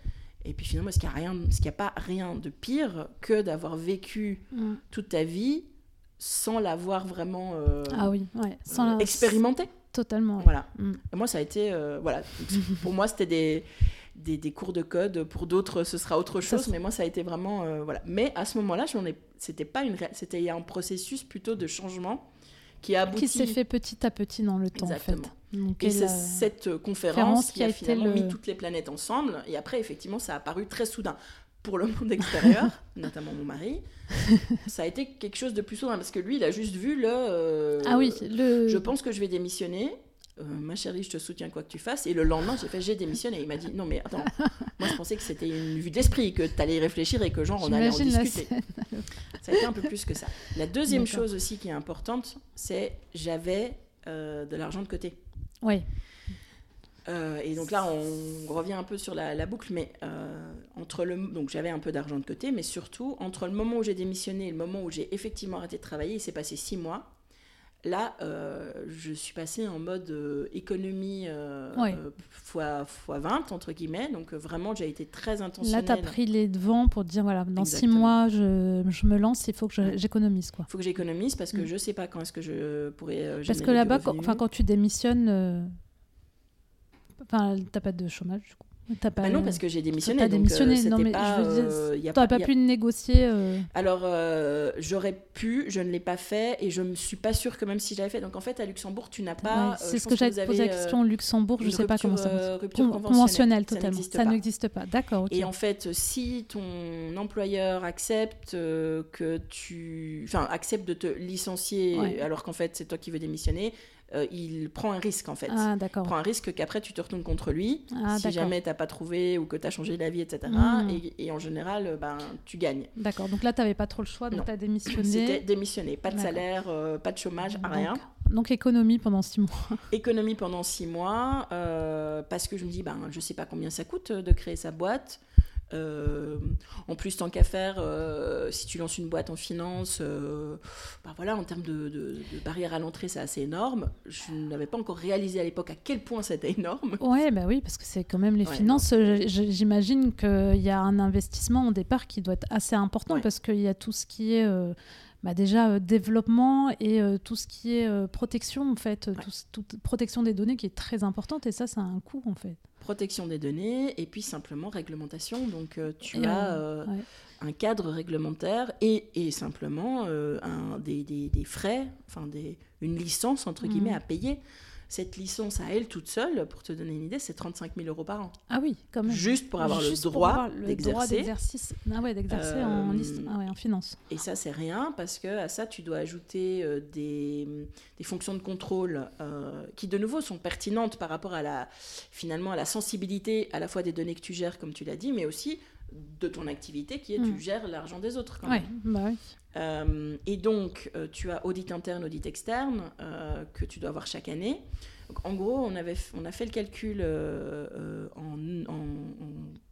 Et puis finalement, est-ce qu'il n'y a, pas rien de pire que d'avoir vécu toute ta vie sans l'avoir vraiment euh, Ah oui, ouais. Sans la- expérimenté? Totalement. ouais. Voilà. Mm. Et moi, ça a été. euh, voilà. pour moi, c'était des, des, des cours de code. Pour d'autres, ce sera autre chose. se- Mais moi, ça a été vraiment. euh, voilà. Mais à ce moment-là, ai- c'était pas une. C'était un processus plutôt de changement qui a abouti. Qui s'est fait petit à petit dans le temps, en Exactement. fait. Donc, Et c'est cette euh, conférence qui a finalement le- mis toutes les planètes ensemble. Et après, effectivement, ça a apparu très soudain. Pour le monde extérieur, notamment mon mari, ça a été quelque chose de plus soudain. Parce que lui, il a juste vu le. euh, Ah oui, le... Je pense que je vais démissionner. Euh, ma chérie, je te soutiens quoi que tu fasses. Et le lendemain, j'ai fait j'ai démissionné. Il m'a dit non, mais attends, moi je pensais que c'était une vue d'esprit, que tu allais y réfléchir et que genre on allait en discuter. Ça a été un peu plus que ça. La deuxième chose aussi qui est importante, c'est j'avais euh, de l'argent de côté. Oui, Euh, et donc là, on revient un peu sur la, la boucle, mais euh, entre le donc j'avais un peu d'argent de côté, mais surtout entre le moment où j'ai démissionné et le moment où j'ai effectivement arrêté de travailler, il s'est passé six mois. Là, euh, je suis passée en mode euh, économie euh, Ouais. euh, fois, fois 20, entre guillemets. Donc vraiment, j'ai été très là, intentionnelle. tu as pris les devants pour dire voilà, dans six mois, je, je me lance, il faut que j'économise. quoi. Il faut que j'économise parce que Mm. je sais pas quand est-ce que je pourrais Parce que là-bas, quand, quand tu démissionnes, enfin, t'as pas de chômage, du coup. Pas, Bah non, parce que j'ai démissionné. t'as donc, démissionné, euh, non, mais pas, je veux dire, euh, t'aurais pas- a- pu négocier. euh, Alors, euh, j'aurais pu, je ne l'ai pas fait et je ne suis pas sûre que même si j'avais fait. Donc, en fait, à Luxembourg, tu n'as pas. ouais, c'est ce que te poser la question. Luxembourg, je une sais pas comment ça rupture, conventionnelle, ça totalement. Ça n'existe pas. D'accord. Et en fait, si ton employeur accepte que tu, enfin, accepte de te licencier Ouais. alors qu'en fait c'est toi qui veux démissionner, euh, il prend un risque en fait. Ah, Il prend un risque qu'après tu te retournes contre lui Ah, si jamais t'as pas trouvé ou que tu as changé d'avis, etc. Mm. Et, et en général, euh, ben tu gagnes. D'accord. Donc là, t'avais pas trop le choix, donc t'as démissionné. C'était démissionné, pas de salaire, euh, pas de chômage, Donc- rien. Donc économie pendant six mois. économie pendant six mois euh, parce que je me dis ben je sais pas combien ça coûte de créer sa boîte Euh, en plus tant qu'à faire euh, si tu lances une boîte en finance euh, ben voilà en termes de, de, de barrière à l'entrée c'est assez énorme je n'avais pas encore réalisé à l'époque à quel point c'était énorme Ouais, bah oui, parce que c'est quand même les Ouais, finances. J'imagine qu'il y a un investissement au départ qui doit être assez important Ouais. parce qu'il y a tout ce qui est bah déjà euh, développement et euh, tout ce qui est euh, protection en fait, tout toute protection des données qui est très importante et ça, ça a un coût en fait. protection des données et puis simplement réglementation donc tu Et, as ouais. un cadre réglementaire et, et simplement un, des, des- des frais, enfin des, une licence entre guillemets Mhm. à payer. Cette licence à elle toute seule, pour te donner une idée, c'est 35 000 euros par an. Ah oui, quand même. Juste pour avoir Juste le droit d'exercer. Ah ouais, d'exercer en, Euh, liste- ah ouais, en finance. Et ça, c'est rien parce que à ça, tu dois ajouter euh, des, des fonctions de contrôle euh, qui, de nouveau, sont pertinentes par rapport à la, finalement, à la sensibilité à la fois des données que tu gères, comme tu l'as dit, mais aussi de ton activité qui est Mm. tu gères l'argent des autres. Quand Ouais, même. bah oui. Euh, et donc, euh, tu as audit interne, audit externe euh, que tu dois avoir chaque année. Donc, en gros, on, avait, on a fait le calcul en, en- en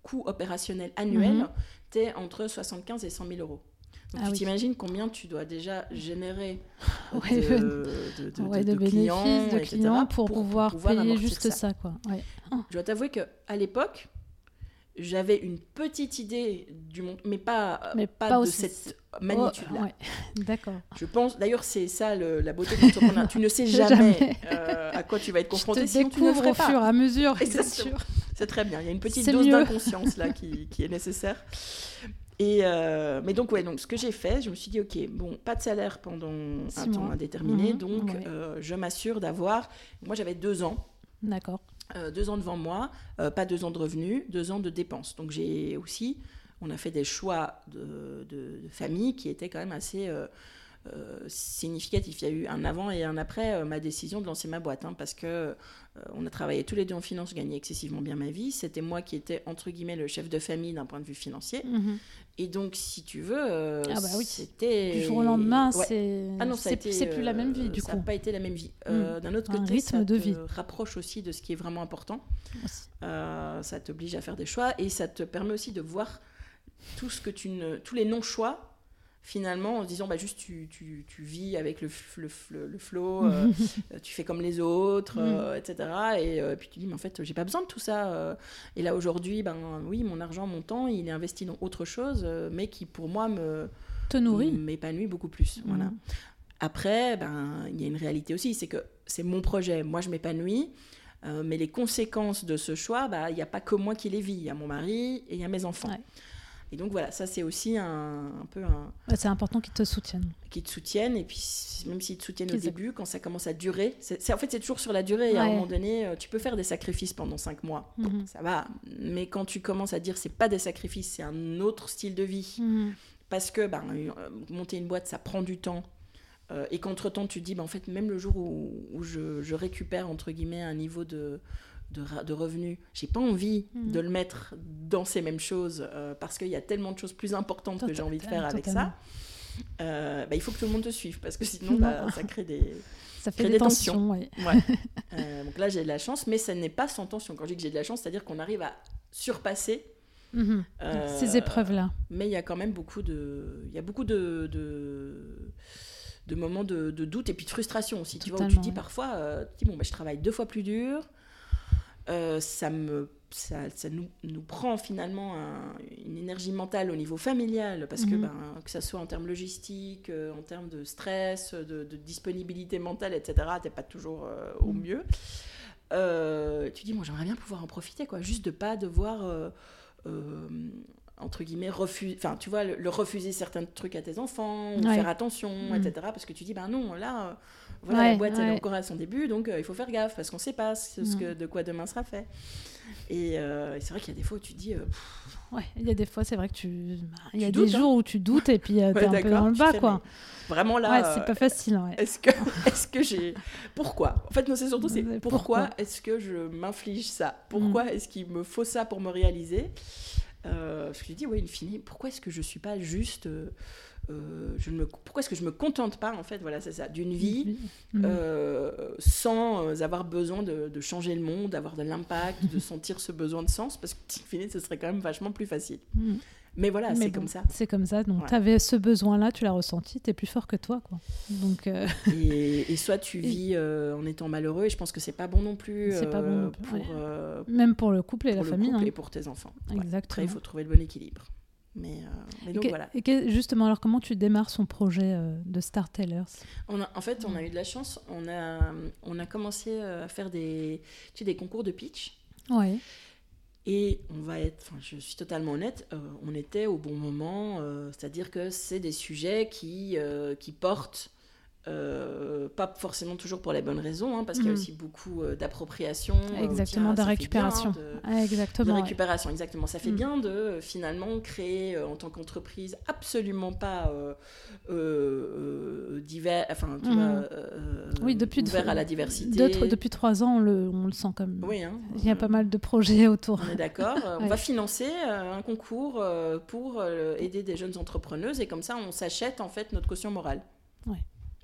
coût opérationnel annuel, Mhm. t'es entre 75 et 100 000 euros. Donc, Ah tu oui. t'imagines combien tu dois déjà générer Ouais, de, de, de- Ouais, de- clients, bénéfices, de etc., clients pour, pouvoir, payer juste ça, ça. quoi. Ouais. Je dois t'avouer qu'à l'époque, j'avais une petite idée du monde, mais pas, Mais pas, pas de aussi- cette magnitude-là. Oh, ouais. D'accord. Je pense, d'ailleurs, c'est ça le- la beauté de. Tu ne sais jamais, Jamais. euh, à quoi tu vas être Je confronté, te sinon tu ne ferais au fur pas. et à mesure, c'est Exactement. sûr. C'est très bien. Il y a une petite dose d'inconscience là qui, qui est nécessaire. Et euh, mais donc ouais, donc ce que j'ai fait, je me suis dit ok, bon, pas de salaire pendant Six un temps mois. indéterminé, Mhm, donc ouais. euh, je m'assure d'avoir. Moi, j'avais deux ans. D'accord. Euh, deux ans devant moi, euh, pas deux ans de revenus, deux ans de dépenses. Donc j'ai aussi, on a fait des choix de, famille qui étaient quand même assez, euh, significatif. Il y a eu un avant et un après ma décision de lancer ma boîte, hein, parce que on a travaillé tous les deux en finance, gagnais excessivement bien ma vie. C'était moi qui étais entre guillemets le chef de famille d'un point de vue financier. Mhm. Et donc, si tu veux, ah bah oui. c'était du jour au lendemain, c'est ah c'est plus la même vie du ça coup. Ça n'a pas été la même vie. Mhm. D'un autre côté, rythme ça de te vie. rapproche aussi de ce qui est vraiment important. ça t'oblige à faire des choix et ça te permet aussi de voir tout ce que tu ne, tous les non-choix finalement en se disant bah juste tu, tu, tu vis avec le, le, le, flow euh, tu fais comme les autres mm. euh, etc et euh, puis tu dis mais en fait j'ai pas besoin de tout ça et là aujourd'hui ben oui mon argent mon temps il est investi dans autre chose mais qui pour moi me te nourrit m'épanouit beaucoup plus mm. voilà après ben il y a une réalité aussi c'est que c'est mon projet moi je m'épanouis mais les conséquences de ce choix, bah, il n'y a pas que moi qui les vis. Il y a mon mari et il y a mes enfants. Et donc voilà, ça c'est aussi un, peu un. c'est important qu'ils te soutiennent. Qu'ils te soutiennent, et puis même s'ils te soutiennent au début, quand ça commence à durer, c'est, en fait c'est toujours sur la durée. À un moment donné, euh, tu peux faire des sacrifices pendant cinq mois, mhm. ça va. Mais quand tu commences à dire c'est pas des sacrifices, c'est un autre style de vie, mhm. parce que ben, euh, monter une boîte ça prend du temps. Euh, et qu'entre-temps, tu te dis, ben, en fait, même le jour où, où je, je, récupère, entre guillemets, un niveau de, de, de revenus. J'ai pas envie mm. de le mettre dans ces mêmes choses euh, parce qu'il y a tellement de choses plus importantes que j'ai envie de faire avec ça. Euh, bah, il faut que tout le monde te suive parce que sinon bah, ça crée des, ça fait des, tensions. Euh, donc là j'ai de la chance, mais ça n'est pas sans tension. Quand je dis que j'ai de la chance, c'est-à-dire qu'on arrive à surpasser mhm. ces épreuves-là. Mais il y a quand même beaucoup de, il y a beaucoup de, de, moments de, doute et puis de frustration aussi. tu vois, où tu dis parfois, tu dis, bon, bah, je travaille deux fois plus dur. Euh, ça, me, ça, nous, nous, prend finalement une énergie mentale au niveau familial, parce que, mhm. ben, que ça soit en termes logistiques, euh, en termes de stress, de, disponibilité mentale, etc., t'es pas toujours euh, au mhm. mieux. tu dis, moi j'aimerais bien pouvoir en profiter, quoi, juste de pas devoir entre guillemets, refuser, enfin, tu vois, le, refuser certains trucs à tes enfants, ou faire attention, mhm. etc. Parce que tu dis, ben non, là, voilà, la boîte, elle est encore à son début, donc euh, il faut faire gaffe parce qu'on ne sait pas ce, que, de quoi demain sera fait. Et, euh, c'est vrai qu'il y a des fois où tu dis. Euh, ouais, il y a des fois, c'est vrai que tu. Bah, il y a des hein. jours où tu doutes et puis tu es un peu dans le bas, quoi. Vraiment là. Ouais, c'est pas facile. Ouais. Est-ce que, est que j'ai. Pourquoi? En fait, moi, c'est surtout c'est pourquoi, est-ce que je m'inflige ça? Pourquoi mm. est-ce qu'il me faut ça pour me réaliser? Euh, Je me dis, ouais, in fine, pourquoi est-ce que je suis pas juste. Euh, je me, pourquoi est-ce que je me contente pas en fait voilà c'est ça d'une vie mm. euh, sans euh, avoir besoin de, changer le monde d'avoir de l'impact de sentir ce besoin de sens parce que fini ce serait quand même vachement plus facile mm. Mais voilà c'est comme ça c'est comme ça donc tu avais ce besoin là tu l'as ressenti tu es plus fort que toi quoi donc et, soit tu vis en étant malheureux et je pense que c'est pas bon non plus c'est pas bon pour, même pour le couple et la famille hein. et pour tes enfants exactement après il faut trouver le bon équilibre mais, euh, donc voilà. Et justement, alors comment tu démarres son projet euh, de Star Tellers? On En fait, on a eu de la chance. On a, on a commencé euh, à faire des, tu sais, des concours de pitch. Ouais. Et on va être, je suis totalement honnête, on était au bon moment, c'est-à-dire que c'est des sujets qui, qui portent euh, pas forcément toujours pour les bonnes raisons, hein, parce qu'il y a mhm. aussi beaucoup euh, d'appropriation. Euh, exactement, de récupération. de, exactement. De récupération, exactement. Ça fait mhm. bien de finalement créer en tant qu'entreprise absolument pas divers, enfin, tu mhm. oui, depuis ouvert à la diversité. depuis trois ans, on le, on le sent comme. Oui, hein, Il y a pas mal de projets autour. On est d'accord. On va financer un concours pour aider des jeunes entrepreneuses et comme ça, on s'achète en fait notre caution morale. Ouais.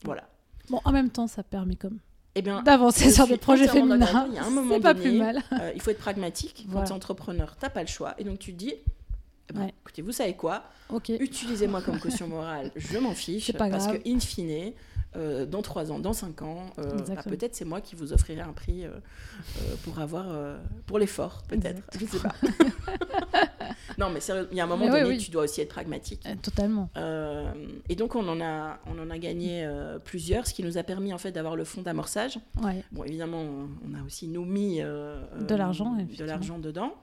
Voilà. Bon, en même temps, ça permet comme eh bien, d'avancer sur des projets féminins. Il y a un moment pas plus mal. Euh, il faut être pragmatique. Quand tu es entrepreneur, tu n'as pas le choix. Et donc tu te dis, eh ben, écoutez, vous savez quoi? Utilisez-moi comme caution morale, je m'en fiche. Pas parce que, in fine, euh, dans 3 ans, dans 5 ans, euh, bah, peut-être c'est moi qui vous offrirai un prix pour avoir pour l'effort, peut-être. Je sais pas. non, mais sérieux, il y a un moment donné, tu dois aussi être pragmatique. Euh, totalement. Euh, et donc, on en a, on en a gagné euh, plusieurs, ce qui nous a permis en fait d'avoir le fonds d'amorçage. Bon, évidemment, on a aussi nous mis de l'argent, de l'argent dedans.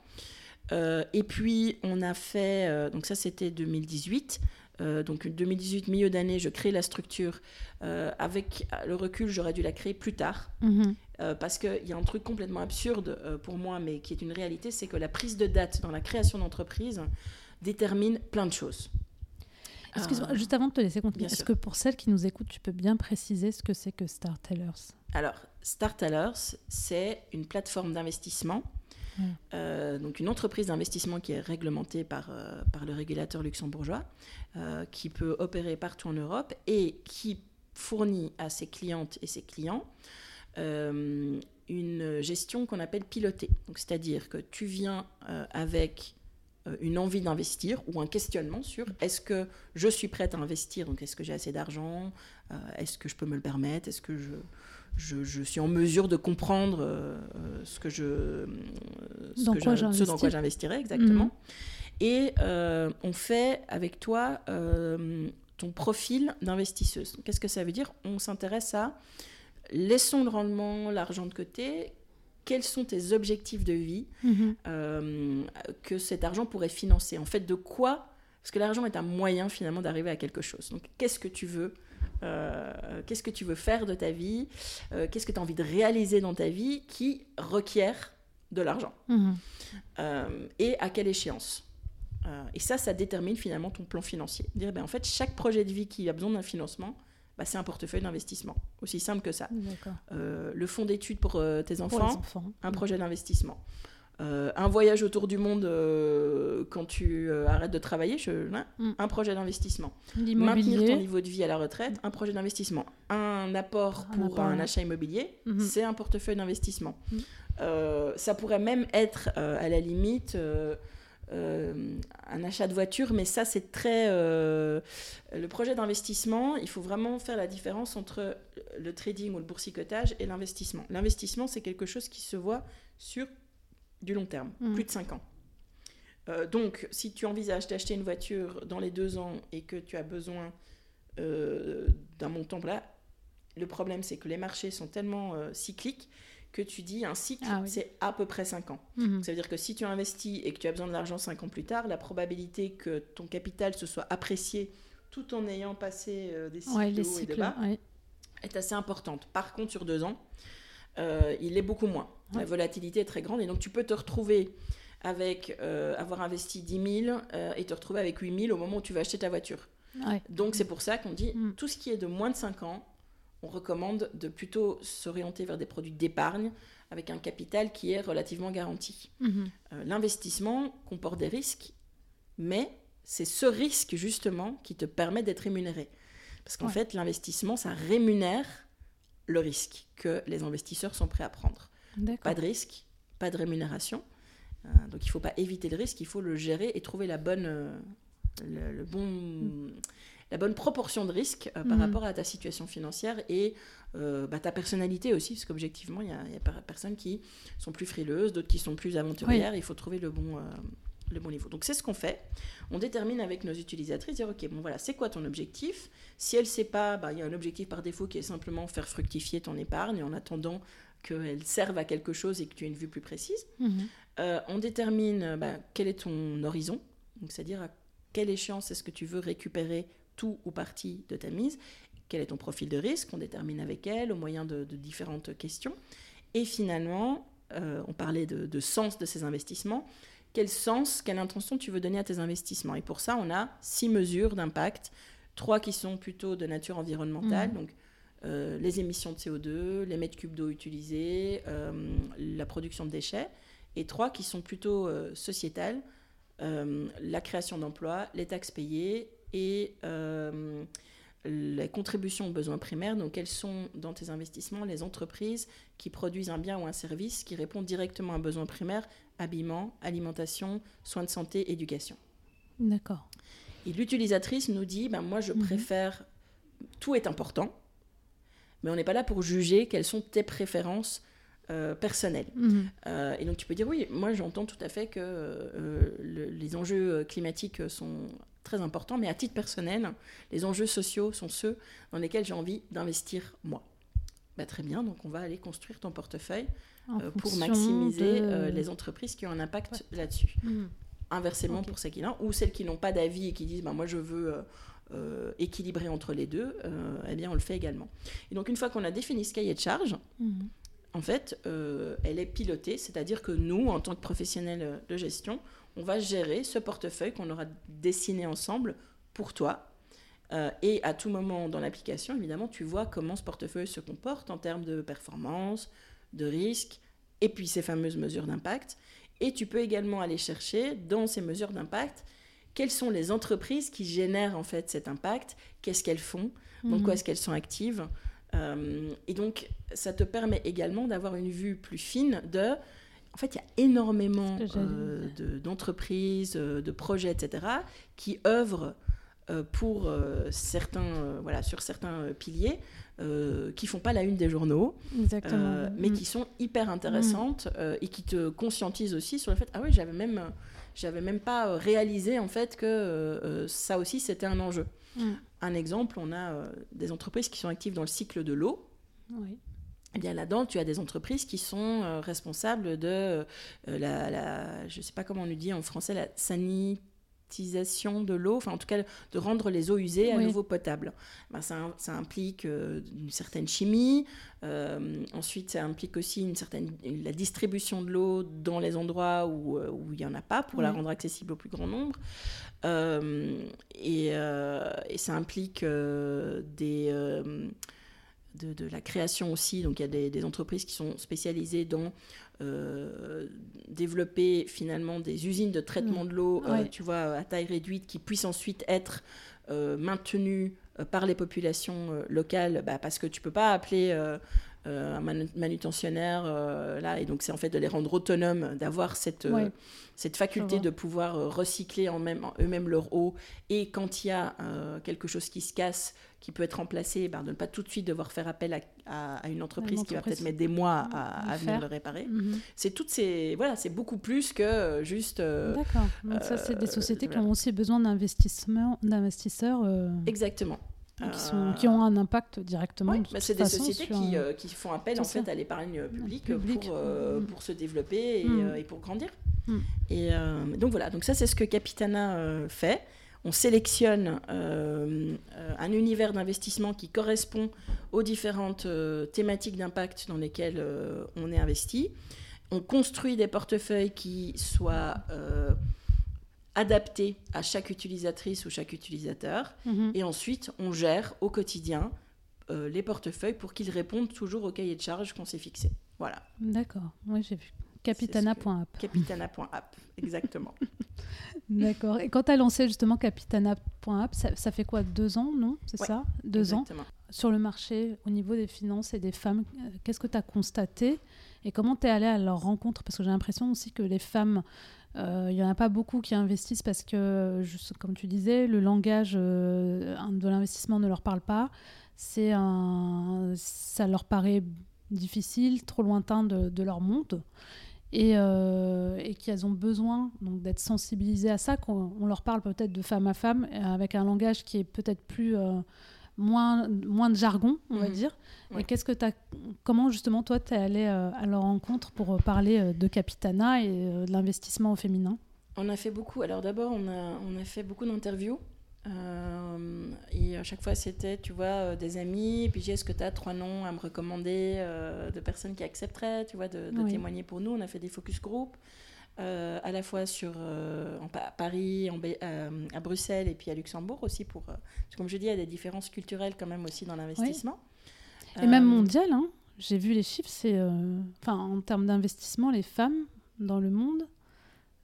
et puis, on a fait, donc ça c'était 2018. Donc 2018, milieu d'année, je crée la structure. avec le recul, j'aurais dû la créer plus tard. Mhm. Euh, parce qu'il y a un truc complètement absurde euh, pour moi, mais qui est une réalité, c'est que la prise de date dans la création d'entreprise détermine plein de choses. Excuse-moi, juste avant de te laisser continuer, est-ce que pour celles qui nous écoutent, tu peux bien préciser ce que c'est que Star Tellers Alors, Star Tellers, c'est une plateforme d'investissement euh, donc une entreprise d'investissement qui est réglementée par, euh, par le régulateur luxembourgeois, euh, qui peut opérer partout en Europe et qui fournit à ses clientes et ses clients une gestion qu'on appelle pilotée. C'est-à-dire que tu viens avec une envie d'investir ou un questionnement sur est-ce que je suis prête à investir, donc est-ce que j'ai assez d'argent, est-ce que je peux me le permettre, est-ce que je, je, suis en mesure de comprendre euh, euh, ce, que je, ce, dans, quoi ce dans quoi j'investirais exactement. Mhm. Et euh, on fait avec toi ton profil d'investisseuse. Qu'est-ce que ça veut dire? On s'intéresse à laissons le rendement, l'argent de côté. Quels sont tes objectifs de vie mhm. que cet argent pourrait financer? En fait, de quoi? Parce que l'argent est un moyen finalement d'arriver à quelque chose. Donc, qu'est-ce que tu veux euh, qu'est-ce que tu veux faire de ta vie, euh, qu'est-ce que tu as envie de réaliser dans ta vie qui requiert de l'argent mhm. euh, et à quelle échéance. et ça, ça détermine finalement ton plan financier. Dire, ben, en fait, chaque projet de vie qui a besoin d'un financement, bah, c'est un portefeuille d'investissement. Aussi simple que ça. le fonds d'études pour tes enfants, un projet d'investissement. Euh, un voyage autour du monde euh, quand tu euh, arrêtes de travailler, hein, mm. un projet d'investissement. Maintenir ton niveau de vie à la retraite, un projet d'investissement. Un apport pour un achat immobilier, mm-hmm. c'est un portefeuille d'investissement. Mm. ça pourrait même être, à la limite, un achat de voiture, mais ça, c'est très... le projet d'investissement, il faut vraiment faire la différence entre le trading ou le boursicotage et l'investissement. L'investissement, c'est quelque chose qui se voit sur du long terme, mm. plus de 5 ans. Euh, donc, si tu envisages d'acheter une voiture dans les deux ans et que tu as besoin euh, d'un montant là, le problème c'est que les marchés sont tellement euh, cycliques que tu dis un cycle, ah c'est à peu près 5 ans. Mm-hmm. Ça veut dire que si tu investis et que tu as besoin de l'argent 5 ans plus tard, la probabilité que ton capital se soit apprécié tout en ayant passé des cycles hauts et de bas est assez importante. Par contre, sur deux ans, il est beaucoup moins. La volatilité est très grande et donc tu peux te retrouver avec euh, avoir investi 10 000 euh, et te retrouver avec 8 000 au moment où tu vas acheter ta voiture. Donc c'est pour ça qu'on dit mm. tout ce qui est de moins de 5 ans, on recommande de plutôt s'orienter vers des produits d'épargne avec un capital qui est relativement garanti. Mm-hmm. Euh, l'investissement comporte des risques, mais c'est ce risque justement qui te permet d'être rémunéré. Parce qu'en fait, l'investissement, ça rémunère le risque que les investisseurs sont prêts à prendre. Pas de risque, pas de rémunération. Euh, donc il ne faut pas éviter le risque, il faut le gérer et trouver la bonne, euh, le, bon, la bonne proportion de risque euh, par mhm. rapport à ta situation financière et bah, ta personnalité aussi, parce qu'objectivement, il y, a, y a personnes qui sont plus frileuses, d'autres qui sont plus aventurières. Il faut trouver le bon, le bon niveau. Donc c'est ce qu'on fait. On détermine avec nos utilisatrices, dire ok, bon voilà, c'est quoi ton objectif? Si elle ne sait pas, bah, il y a un objectif par défaut qui est simplement faire fructifier ton épargne en attendant qu'elles servent à quelque chose et que tu aies une vue plus précise. Mhm. Euh, on détermine euh, bah, quel est ton horizon, c'est-à-dire à quelle échéance est-ce que tu veux récupérer tout ou partie de ta mise, quel est ton profil de risque, on détermine avec elle au moyen de, différentes questions. Et finalement, euh, on parlait de, sens de ces investissements. Quel sens, quelle intention tu veux donner à tes investissements? Et pour ça, on a six mesures d'impact, trois qui sont plutôt de nature environnementale, mhm. donc euh, les émissions de CO2, les mètres cubes d'eau utilisés, euh, la production de déchets, et trois qui sont plutôt euh, sociétales, la création d'emplois, les taxes payées et les contributions aux besoins primaires. Donc, quels sont dans tes investissements les entreprises qui produisent un bien ou un service qui répond directement à un besoin primaire, habillement, alimentation, soins de santé, éducation. D'accord. Et l'utilisatrice nous dit, ben, moi je mhm. préfère, tout est important, mais on n'est pas là pour juger quelles sont tes préférences euh, personnelles. Mhm. Euh, et donc tu peux dire oui, moi j'entends tout à fait que euh, les enjeux climatiques sont très importants, mais à titre personnel, les enjeux sociaux sont ceux dans lesquels j'ai envie d'investir moi. Bah, très bien, donc on va aller construire ton portefeuille pour maximiser les entreprises qui ont un impact là-dessus. Mhm. Inversement pour celles qui l'ont, ou celles qui n'ont pas d'avis et qui disent bah, moi je veux euh, équilibré entre les deux, euh, eh bien on le fait également. Et donc une fois qu'on a défini ce cahier de charge, mhm. en fait, euh, elle est pilotée, c'est-à-dire que nous, en tant que professionnels de gestion, on va gérer ce portefeuille qu'on aura dessiné ensemble pour toi. et à tout moment dans l'application, évidemment, tu vois comment ce portefeuille se comporte en termes de performance, de risque, et puis ces fameuses mesures d'impact. Et tu peux également aller chercher dans ces mesures d'impact quelles sont les entreprises qui génèrent en fait cet impact, qu'est-ce qu'elles font, dans quoi mhm. est-ce qu'elles sont actives? Euh, et donc, ça te permet également d'avoir une vue plus fine de... En fait, il y a énormément euh, d'entreprises, de, de, projets, etc., qui œuvrent euh, pour certains, voilà, sur certains piliers, qui font pas la une des journaux, mais mm. qui sont hyper intéressantes et qui te conscientisent aussi sur le fait ah oui j'avais même j'avais même pas euh, réalisé en fait que euh, euh, ça aussi c'était un enjeu. Mm. Un exemple, on a des entreprises qui sont actives dans le cycle de l'eau. Oui. Eh bien là-dedans, tu as des entreprises qui sont responsables de la, la, je sais pas comment on nous dit en français, la sanité de l'eau, enfin en tout cas de rendre les eaux usées à nouveau potables. Ben, ça, ça, implique euh, une certaine chimie, euh, ensuite ça implique aussi une certaine, la distribution de l'eau dans les endroits où, euh, où il n'y en a pas pour la rendre accessible au plus grand nombre. Et, et, ça implique des de, la création aussi. Donc il y a des, entreprises qui sont spécialisées dans euh, développer finalement des usines de traitement mm. de l'eau, euh, tu vois, à taille réduite, qui puissent ensuite être euh, maintenues par les populations locales, bah, parce que tu peux pas appeler un manutentionnaire là, et donc c'est en fait de les rendre autonomes, d'avoir cette cette faculté de pouvoir recycler en même, eux-mêmes leur eau et quand il y a quelque chose qui se casse, qui peut être remplacé, ben, de ne pas tout de suite devoir faire appel à, une, entreprise qui va peut-être mettre des mois à, venir le réparer. Mhm. C'est toutes ces voilà, c'est beaucoup plus que euh, juste. Euh, D'accord. Ça, c'est des euh, sociétés qui ont aussi besoin d'investissement, d'investisseurs. Exactement. Qui, sont, qui, ont un impact directement. Oui, bah, c'est des sociétés qui, qui, font appel en fait à l'épargne publique, pour, mm. pour se développer et, mm. et pour grandir. Et donc voilà, donc ça c'est ce que Capitana fait on sélectionne euh, un univers d'investissement qui correspond aux différentes euh, thématiques d'impact dans lesquelles euh, on est investi. On construit des portefeuilles qui soient adaptés à chaque utilisatrice ou chaque utilisateur. Mhm. Et ensuite, on gère au quotidien les portefeuilles pour qu'ils répondent toujours au cahier de charge qu'on s'est fixé. Voilà. D'accord, oui j'ai vu. Capitana.app. Capitana.app, exactement. D'accord. Et quand tu as lancé justement Capitana.app, ça, ça, fait quoi Deux ans, non? C'est ça? Deux exactement. ans Sur le marché, au niveau des finances et des femmes, euh, qu'est-ce que tu as constaté? Et comment tu es allé à leur rencontre? Parce que j'ai l'impression aussi que les femmes, euh, il n'y en a pas beaucoup qui investissent parce que, comme tu disais, le langage euh, de l'investissement ne leur parle pas. C'est un, ça leur paraît difficile, trop lointain de, leur monde et, euh, qu'elles ont besoin donc d'être sensibilisées à ça, qu'on leur parle peut-être de femme à femme avec un langage qui est peut-être plus euh, moins moins de jargon, on va mhm. dire. Et qu'est-ce que tu comment justement toi tu es allé euh, à leur rencontre pour parler de Capitana et de l'investissement au féminin? On a fait beaucoup. Alors d'abord on a on a fait beaucoup d'interviews euh, et à chaque fois, c'était, tu vois, euh, des amis. Et puis, est-ce que tu as trois noms à me recommander euh, de personnes qui accepteraient, tu vois, de, témoigner pour nous? On a fait des focus group, à la fois sur en, à Paris, en, à Bruxelles et puis à Luxembourg aussi. Pour, comme je dis, il y a des différences culturelles quand même aussi dans l'investissement. Et même mondial, hein. j'ai vu les chiffres, c'est, enfin, en termes d'investissement, les femmes dans le monde,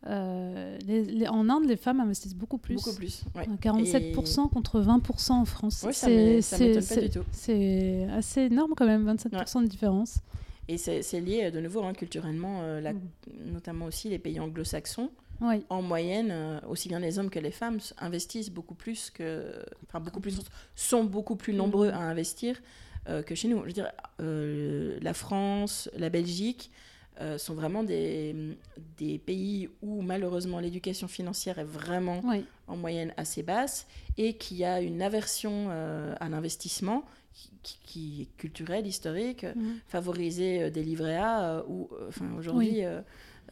euh, les, en Inde, les femmes investissent beaucoup plus. Beaucoup plus, 47% contre 20% en France. c'est C'est assez énorme quand même, 27% de différence. Et c'est lié euh, de nouveau hein, culturellement, euh, mm. notamment aussi les pays anglo-saxons. En moyenne, aussi bien les hommes que les femmes investissent beaucoup plus que, enfin beaucoup plus, sont beaucoup plus nombreux mm. à investir que chez nous. Je veux dire, la France, la Belgique, euh, sont vraiment des, des, pays où malheureusement l'éducation financière est vraiment en moyenne assez basse et qui a une aversion euh, à l'investissement qui, est culturelle, historique, mhm. favoriser euh, des livrets A ou enfin aujourd'hui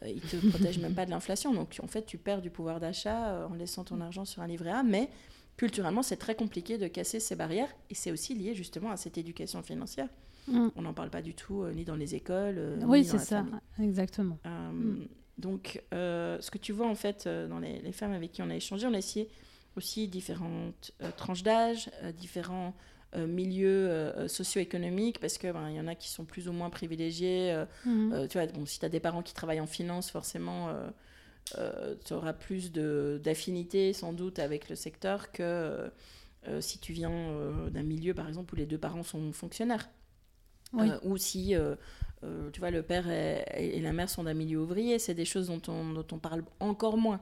ils ne te protègent même pas de l'inflation. Donc en fait tu perds du pouvoir d'achat en laissant ton argent sur un livret A, mais culturellement c'est très compliqué de casser ces barrières et c'est aussi lié justement à cette éducation financière. Mm. On n'en parle pas du tout, euh, ni dans les écoles. Euh, oui, c'est ça, exactement. Euh, mm. Donc, ce que tu vois en fait dans les, femmes avec qui on a échangé, on a essayé aussi différentes tranches d'âge, différents milieux socio-économiques, parce qu'il ben, y en a qui sont plus ou moins privilégiés. Mhm. tu vois, bon, si tu as des parents qui travaillent en finance, forcément, tu auras plus d'affinité sans doute avec le secteur que si tu viens d'un milieu, par exemple, où les deux parents sont fonctionnaires. ou si euh, tu vois, le père et, la mère sont d'un milieu ouvrier, c'est des choses dont on, dont on parle encore moins.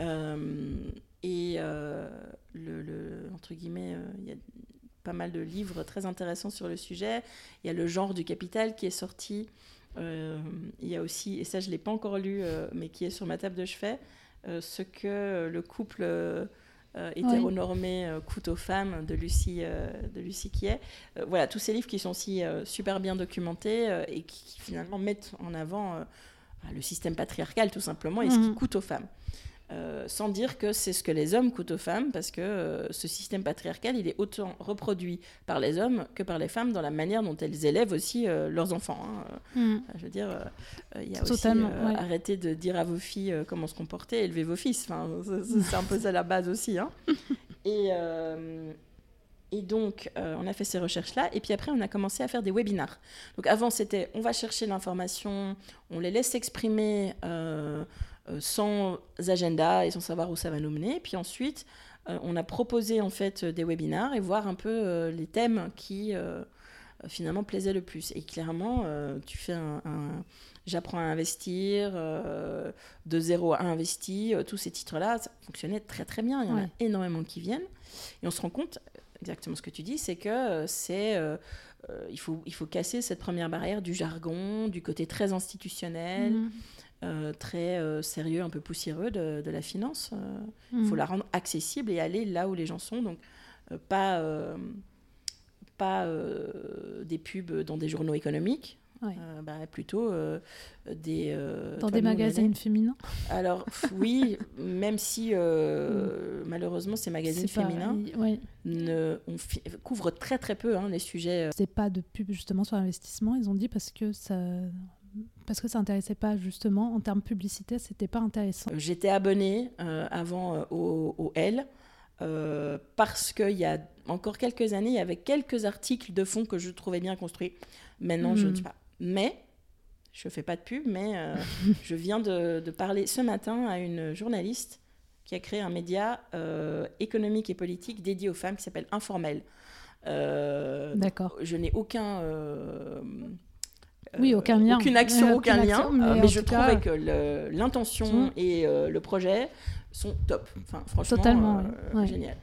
Euh, et euh, le, entre guillemets, il y a pas mal de livres très intéressants sur le sujet. Il y a Le genre du capital qui est sorti. il y a aussi, et ça je ne l'ai pas encore lu, mais qui est sur ma table de chevet, ce que le couple euh, hétéronormé euh, coûte aux femmes de Lucie, euh, de Lucie Quiet. voilà, tous ces livres qui sont aussi super bien documentés et qui, finalement mettent en avant le système patriarcal tout simplement et ce qui mhm. coûte aux femmes. Euh, sans dire que c'est ce que les hommes coûtent aux femmes, parce que euh, ce système patriarcal, il est autant reproduit par les hommes que par les femmes dans la manière dont elles élèvent aussi euh, leurs enfants. Hein. Mm. Je veux dire, il y a aussi arrêtez de dire à vos filles comment se comporter, élevez vos fils. Enfin, c'est un peu ça la base aussi. Hein. Et, et donc, on a fait ces recherches-là. Et puis après, on a commencé à faire des webinars. Donc avant, c'était on va chercher l'information, on les laisse s'exprimer euh, sans agenda et sans savoir où ça va nous mener. Puis ensuite, euh, on a proposé en fait des webinars et voir un peu euh, les thèmes qui finalement plaisaient le plus. Et clairement, tu fais un, J'apprends à investir, de zéro à investi, tous ces titres-là, ça fonctionnait très très bien. Il y en a énormément qui viennent. Et on se rend compte, exactement ce que tu dis, c'est que c'est il, faut, il faut casser cette première barrière du jargon, du côté très institutionnel. Mmh. Euh, très euh, sérieux, un peu poussiéreux de, la finance. Euh, il faut mm. la rendre accessible et aller là où les gens sont. Donc, pas, pas des pubs dans des journaux économiques. Bah, plutôt des dans des magazines féminins alors oui même si mm. malheureusement ces magazines féminins ne, on couvrent très très peu hein, les sujets c'est pas de pub justement sur l'investissement ils ont dit parce que ça parce que ça n'intéressait pas justement en termes publicité, c'était pas intéressant. Euh, j'étais abonnée euh, avant euh, au, L parce qu'il y a encore quelques années, il y avait quelques articles de fond que je trouvais bien construits. Maintenant, je ne hmm. sais pas. Mais je fais pas de pub, mais je viens de, de, parler ce matin à une journaliste qui a créé un média économique et politique dédié aux femmes qui s'appelle Informel. D'accord. Je n'ai aucun oui, aucun lien. Aucune action, aucun, lien. mais, euh, je trouvais que l'intention et euh, le projet sont top. Enfin, franchement, Totalement, euh, génial.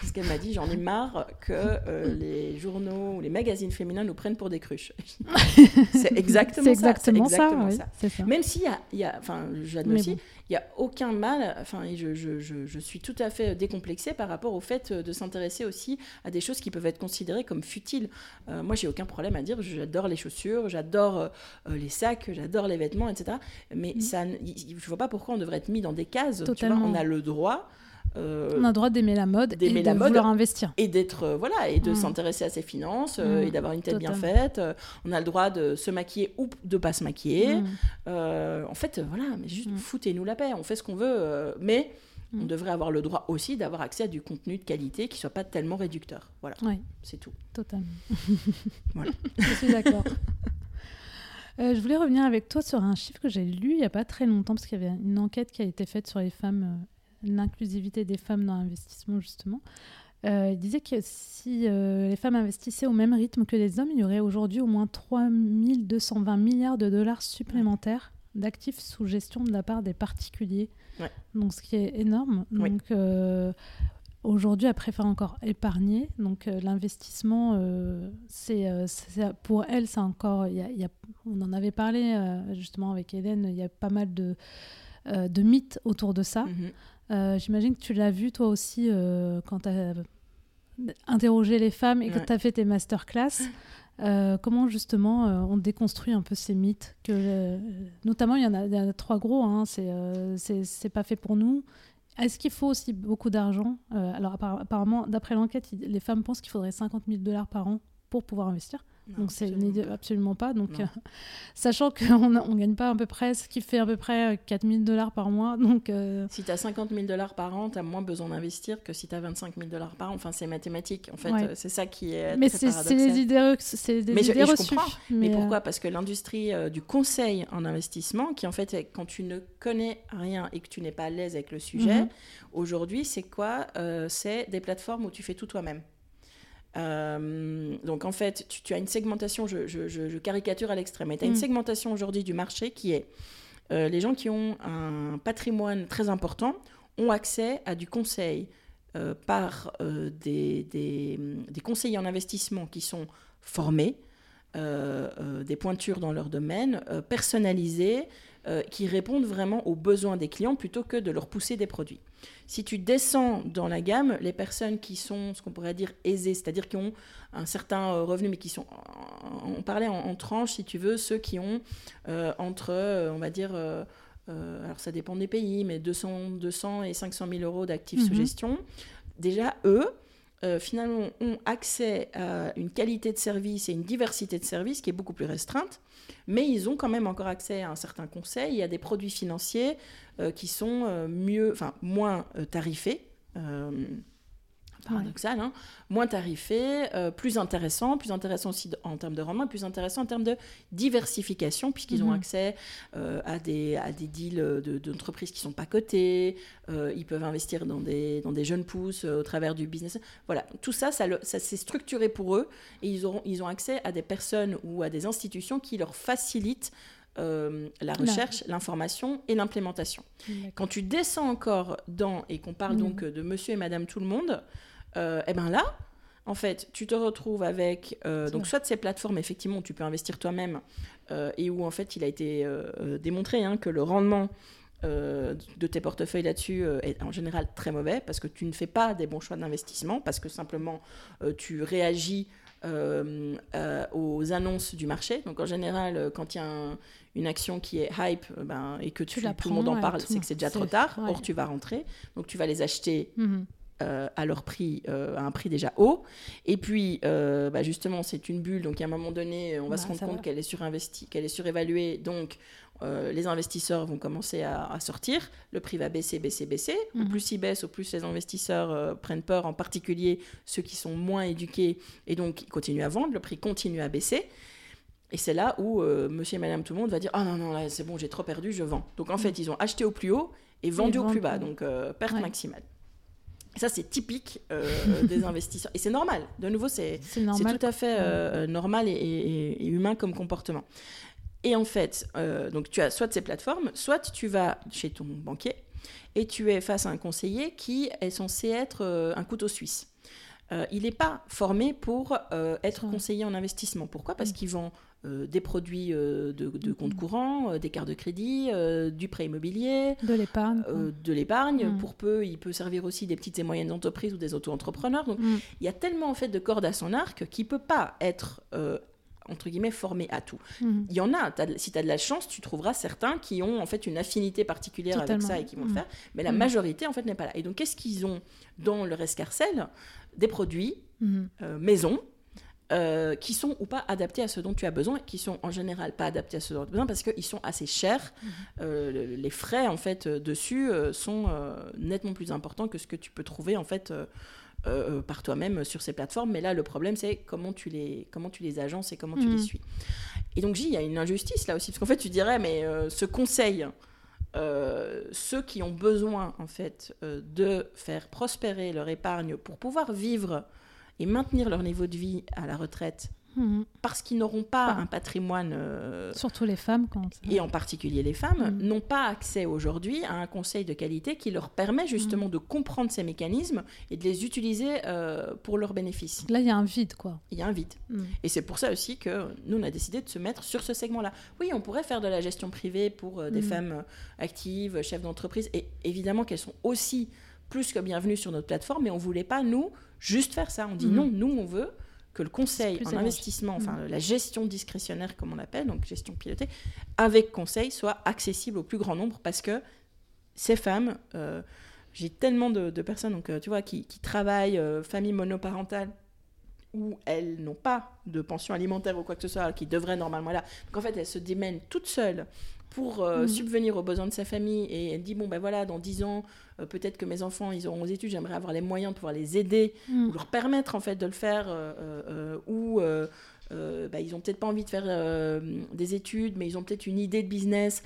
Parce qu'elle m'a dit, j'en ai marre que les journaux ou les magazines féminins nous prennent pour des cruches. c'est exactement, exactement, ça. ça. Même s'il y a, y a enfin, j'admets aussi, il n'y a aucun mal, enfin, je, je, je, je, suis tout à fait décomplexée par rapport au fait de s'intéresser aussi à des choses qui peuvent être considérées comme futiles. Euh, moi, j'ai aucun problème à dire, j'adore les chaussures, j'adore euh, les sacs, j'adore les vêtements, etc. Mais mm. ça, je ne vois pas pourquoi on devrait être mis dans des cases. Tu vois, on a le droit euh, on a le droit d'aimer la mode et de vouloir investir. Et d'être, euh, voilà, et de mm. s'intéresser à ses finances euh, et mm. d'avoir une tête bien faite. on a le droit de se maquiller ou de pas se maquiller. Mm. en fait, voilà, mais juste foutez-nous la paix. On fait ce qu'on veut, mais on devrait avoir le droit aussi d'avoir accès à du contenu de qualité qui soit pas tellement réducteur. Voilà, c'est tout. Totalement. voilà. Je suis d'accord. je voulais revenir avec toi sur un chiffre que j'ai lu il n'y a pas très longtemps, parce qu'il y avait une enquête qui a été faite sur les femmes l'inclusivité des femmes dans l'investissement, justement. Euh, il disait que si euh, les femmes investissaient au même rythme que les hommes, il y aurait aujourd'hui au moins 3220 milliards de dollars supplémentaires d'actifs sous gestion de la part des particuliers. Donc, ce qui est énorme. Donc, euh, aujourd'hui, après faire encore épargner, donc l'investissement, c'est pour elle, c'est encore. Y y a, on en avait parlé justement avec Hélène. Il y a pas mal de de mythes autour de ça. Mm-hmm. J'imagine que tu l'as vu toi aussi euh, quand tu as interrogé les femmes et que tu as fait tes masterclass. Euh, comment justement on déconstruit un peu ces mythes que, Notamment, il y, en a, trois gros. Hein, c'est pas fait pour nous. Est-ce qu'il faut aussi beaucoup d'argent Alors apparemment, d'après l'enquête, les femmes pensent qu'il faudrait 50 000 dollars par an pour pouvoir investir. Donc c'est absolument pas. Donc euh, sachant qu'on ne gagne pas à peu près ce qui fait à peu près 4000 dollars par mois. Donc euh, si tu as 50 000 dollars par an, tu as moins besoin d'investir que si tu as 25 000 dollars par an. Enfin c'est mathématique. En fait, c'est ça qui est Mais c'est des idées, c'est des mais idées je, comprends. Mais, pourquoi Parce que l'industrie du conseil en investissement, qui en fait quand tu ne connais rien et que tu n'es pas à l'aise avec le sujet, mhm. aujourd'hui c'est quoi C'est des plateformes où tu fais tout toi-même. Euh, donc en fait, tu, as une segmentation, je, caricature à l'extrême, mais tu as une mm. segmentation aujourd'hui du marché qui est euh, les gens qui ont un patrimoine très important ont accès à du conseil euh, par des, des, des, conseillers en investissement qui sont formés, des pointures dans leur domaine, personnalisés, qui répondent vraiment aux besoins des clients plutôt que de leur pousser des produits. Si tu descends dans la gamme, les personnes qui sont ce qu'on pourrait dire aisées, c'est-à-dire qui ont un certain euh, revenu, mais qui sont, on parlait en, tranches, si tu veux, ceux qui ont euh, entre, euh, on va dire, alors ça dépend des pays, mais 200, 200 et 500 000 euros d'actifs sous mhm. gestion. Déjà, eux, finalement, ont accès à une qualité de service et une diversité de services qui est beaucoup plus restreinte mais ils ont quand même encore accès à un certain conseil et à des produits financiers euh, qui sont euh, mieux, moins euh, tarifés paradoxal, hein, moins tarifé, plus intéressant, plus intéressant aussi en termes de rendement, plus intéressant en termes de diversification, puisqu'ils ont mhm. accès à, des, à des deals d'entreprises qui ne sont pas cotées, ils peuvent investir dans des, dans des jeunes pousses au travers du business. Voilà, tout ça, ça, ça s'est structuré pour eux, et ils, auront, ils ont accès à des personnes ou à des institutions qui leur facilitent euh, la recherche, l'information et l'implémentation. Quand tu descends encore dans, et qu'on parle donc de monsieur et madame tout le monde, euh, et ben là, en fait, tu te retrouves avec euh, donc soit de ces plateformes effectivement où tu peux investir toi-même et où en fait il a été démontré hein, que le rendement de tes portefeuilles là-dessus est en général très mauvais parce que tu ne fais pas des bons choix d'investissement parce que simplement tu réagis aux annonces du marché. Donc en général, quand il y a une action qui est hype ben, et que tu, tout le monde en parle, c'est que c'est déjà trop tard. Or, tu vas rentrer. Donc, tu vas les acheter mhm. Euh, à leur prix, euh, à un prix déjà haut. Et puis, euh, bah, justement, c'est une bulle. Donc, à un moment donné, on va se rendre compte qu'elle est surinvestie, qu'elle est surévaluée. Donc, les investisseurs vont commencer à, sortir. Le prix va baisser, baisser, baisser. Au mhm. plus il baisse, au plus les investisseurs prennent peur, en particulier ceux qui sont moins éduqués. Et donc, ils continuent à vendre. Le prix continue à baisser. Et c'est là où monsieur et madame tout le monde va dire Ah non, non, là, c'est bon, j'ai trop perdu, je vends. Donc en fait, mm. ils ont acheté au plus haut et vendu au plus bas. Donc perte maximale. Ça, c'est typique euh, des investisseurs. Et c'est normal. De nouveau, c'est tout à fait normal et, humain comme comportement. Et en fait, donc tu as soit ces plateformes, soit tu vas chez ton banquier et tu es face à un conseiller qui est censé être un couteau suisse. il n'est pas formé pour être conseiller en investissement. Pourquoi? Parce mm. qu'il vend euh, des produits euh, de, de, compte courant, euh, des cartes de crédit, du prêt immobilier, de l'épargne. de l'épargne. Mm. Pour peu, il peut servir aussi des petites et moyennes entreprises ou des auto-entrepreneurs. Donc, mm. il y a tellement en fait de cordes à son arc qu'il peut pas être entre guillemets formé à tout. Mm. Il y en a, si tu as de la chance, tu trouveras certains qui ont en fait une affinité particulière avec ça et qui vont le faire, mais la majorité en fait n'est pas là. Et donc qu'est-ce qu'ils ont dans leur escarcelle Des produits maison euh, qui sont ou pas adaptés à ce dont tu as besoin, qui sont en général pas adaptés à ce dont tu as besoin parce qu'ils sont assez chers. Mhm. Euh, les frais en fait euh, dessus sont nettement plus importants que ce que tu peux trouver en fait par toi-même sur ces plateformes. Mais là, le problème c'est comment tu les comment tu les agences et comment tu les mhm. suis. Et donc, il y a une injustice là aussi parce qu'en fait, tu dirais mais ce conseil. ceux qui ont besoin en fait de faire prospérer leur épargne pour pouvoir vivre et maintenir leur niveau de vie à la retraite mhm. parce qu'ils n'auront pas un patrimoine. Euh, Surtout les femmes, quand. Et en particulier les femmes, mhm. n'ont pas accès aujourd'hui à un conseil de qualité qui leur permet justement mhm. de comprendre ces mécanismes et de les utiliser euh, pour leurs bénéfices. Là, il y a un vide, quoi. Il y a un vide. Et c'est pour ça aussi que nous, on a décidé de se mettre sur ce segment-là. Oui, on pourrait faire de la gestion privée pour euh, des femmes actives, chefs d'entreprise, et évidemment qu'elles sont aussi plus que bienvenues sur notre plateforme, mais on voulait pas, nous, juste faire ça. On dit mhm. non, nous, on veut que le conseil en investissement, enfin mhm. la gestion discrétionnaire, comme on l'appelle, donc gestion pilotée, avec conseil, soit accessible au plus grand nombre parce que ces femmes, euh, j'ai tellement de, personnes donc, euh, tu vois, qui, travaillent, euh, famille monoparentale, où elles n'ont pas de pension alimentaire ou quoi que ce soit, qui devraient normalement là. Donc en fait, elle se démène toute seule pour euh, Mhm. subvenir aux besoins de sa famille et elle dit bon ben voilà dans 10 ans euh, peut-être que mes enfants ils auront aux études j'aimerais avoir les moyens de pouvoir les aider Mm. ou leur permettre en fait de le faire euh, ou bah, ils ont peut-être pas envie de faire des études mais ils ont peut-être une idée de business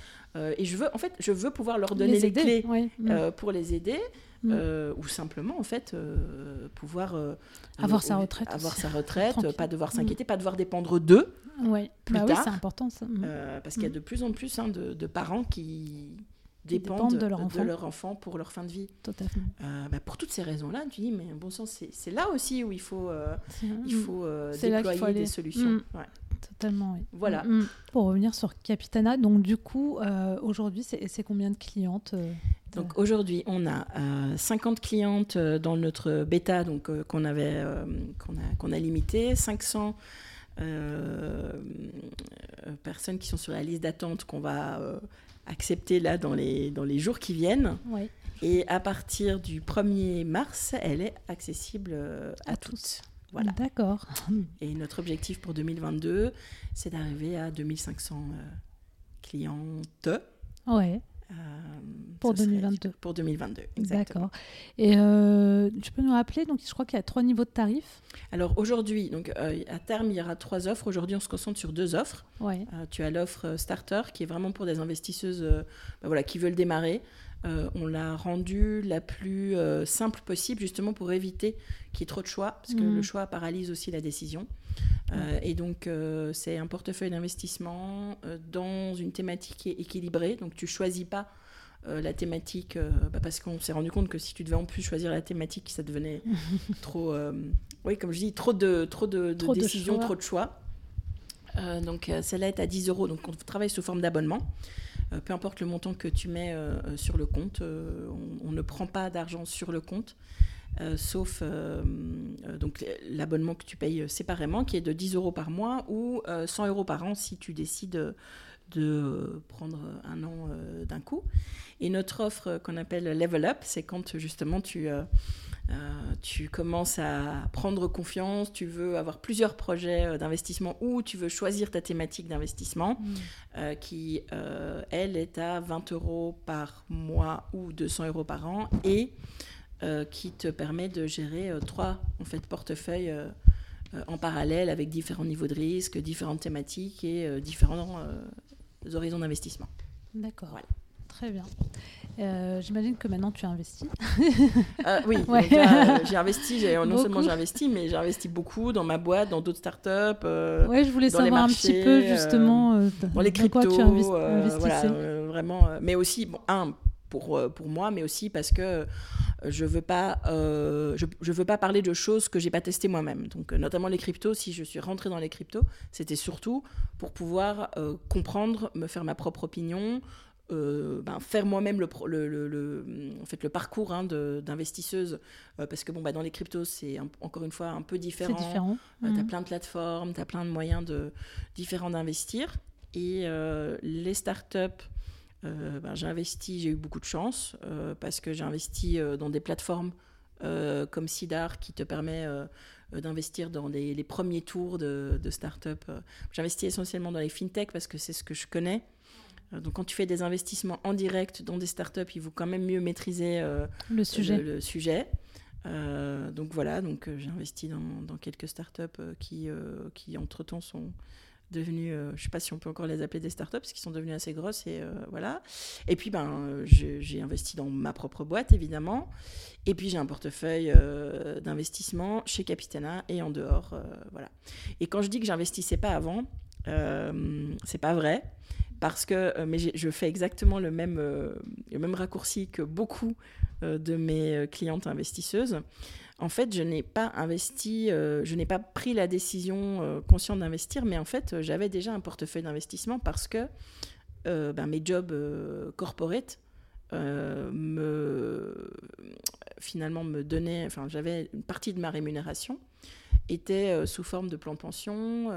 et je veux en fait je veux pouvoir leur donner les, aider, clés ouais. Euh, pour les aider Mm. euh, ou simplement en fait euh, pouvoir euh, Avoir sa retraite avoir aussi. sa retraite Tranquille. pas devoir Mm. s'inquiéter pas devoir dépendre d'eux Ouais. plus Bah oui, tard. c'est important ça. Mm. parce qu'il y a de plus en plus hein, de, de parents Qui dépendent, dépendent de leur enfant. enfant pour leur fin de vie. Totalement. Euh, bah, pour toutes ces raisons-là, tu dis, mais bon sens, c'est là aussi où il faut, euh, il faut euh, déployer faut des solutions. Mm. Ouais. Totalement, oui. Voilà. Mm, mm. Pour revenir sur Capitana, donc du coup, euh, aujourd'hui, c'est combien de clientes Donc aujourd'hui, on a euh, 50 clientes dans notre bêta donc qu'on avait qu'on a qu'on a limité, 500 euh, euh, personnes qui sont sur la liste d'attente qu'on va euh, accepter là dans les dans les jours qui viennent. Et à partir du 1er mars, elle est accessible euh, à, À tous. Voilà. D'accord. Et notre objectif pour 2022, c'est d'arriver à 2500 euh, clientes. Ouais, euh, Pour ça serait 2022. Pour 2022, exactement. d'accord. Et euh, tu peux nous rappeler, donc je crois qu'il y a trois niveaux de tarifs. Alors aujourd'hui, donc euh, à terme, il y aura trois offres. Aujourd'hui, on se concentre sur deux offres. Ouais. Tu as l'offre starter qui est vraiment pour des investisseuses bah voilà, qui veulent démarrer. Euh, on l'a rendue la plus euh, simple possible justement pour éviter qu'il y ait trop de choix parce que Mhm. le choix paralyse aussi la décision. Euh, et donc c'est un portefeuille d'investissement dans une thématique qui est équilibrée. Donc tu choisis pas la thématique bah, parce qu'on s'est rendu compte que si tu devais en plus choisir la thématique, ça devenait trop, oui comme je dis, trop de trop de, de Trop de décisions, trop de choix. Donc celle-là est à 10 euros, donc on travaille sous forme d'abonnement. Euh, peu importe le montant que tu mets euh, euh, sur le compte, on, ne prend pas d'argent sur le compte, sauf donc l'abonnement que tu payes séparément, qui est de 10 euros par mois ou euh, 100 euros par an si tu décides de prendre un an euh, d'un coup. Et notre offre euh, qu'on appelle Level Up, c'est quand justement tu, euh, euh, tu commences à prendre confiance, tu veux avoir plusieurs projets euh, d'investissement ou tu veux choisir ta thématique d'investissement euh, qui, euh, elle, est à 20 euros par mois ou 200 euros par an et euh, qui te permet de gérer euh, trois en fait, portefeuilles euh, euh, en parallèle avec différents niveaux de risque, différentes thématiques et euh, différents euh, horizons d'investissement. D'accord. Voilà. Très bien. Euh, J'imagine que maintenant tu investis. Euh, oui, Ouais. euh, j'ai investi, non Beaucoup. seulement j'ai investi, mais j'ai investi beaucoup dans ma boîte, dans d'autres startups. Ouais, je voulais dans savoir un petit peu justement dans les dans quoi cryptos, tu investi- voilà, vraiment. mais aussi, bon, un, pour, pour moi, mais aussi parce que je veux pas, euh, je, je veux pas parler de choses que j'ai pas testées moi-même. Donc, euh, notamment les cryptos, si je suis rentrée dans les cryptos, c'était surtout pour pouvoir euh, comprendre, me faire ma propre opinion. euh, ben, faire moi-même le, pro- le, le- le- en fait, le parcours hein, d'investisseuse euh, parce que bon, bah, dans les cryptos c'est encore une fois un peu C'est différent différent. tu as Mhm. plein de plateformes, tu as plein de moyens de, différents d'investir. Et euh, les startups, euh, ben, j'ai investi, j'ai eu beaucoup de chance euh, parce que j'ai investi euh, dans des plateformes comme Sidar qui te permet d'investir dans les, les premiers tours de, de startups. Euh, J'investis essentiellement dans les fintech parce que c'est ce que je connais. Donc quand tu fais des investissements en direct dans des startups, il faut quand même mieux maîtriser Le sujet. le, le sujet. Donc voilà, donc j'ai investi dans, dans quelques startups qui, qui entre-temps sont devenues, euh, je ne sais pas si on peut encore les appeler des startups, parce qu'ils sont devenus assez grosses et euh, voilà. Et puis ben, j'ai investi dans ma propre boîte évidemment. Et puis j'ai un portefeuille euh, d'investissement chez Capitana et en dehors, voilà. Et quand je dis que j'investissais pas avant, euh, c'est pas vrai. Parce que mais je fais exactement le même, le même raccourci que beaucoup de mes clientes investisseuses. En fait, je n'ai pas investi, euh, je n'ai pas pris la décision euh, consciente d'investir, mais en fait, euh, j'avais déjà un portefeuille d'investissement parce que ben, mes jobs corporate me finalement me donnaient, enfin, j'avais une partie de ma rémunération était sous forme de plan de pension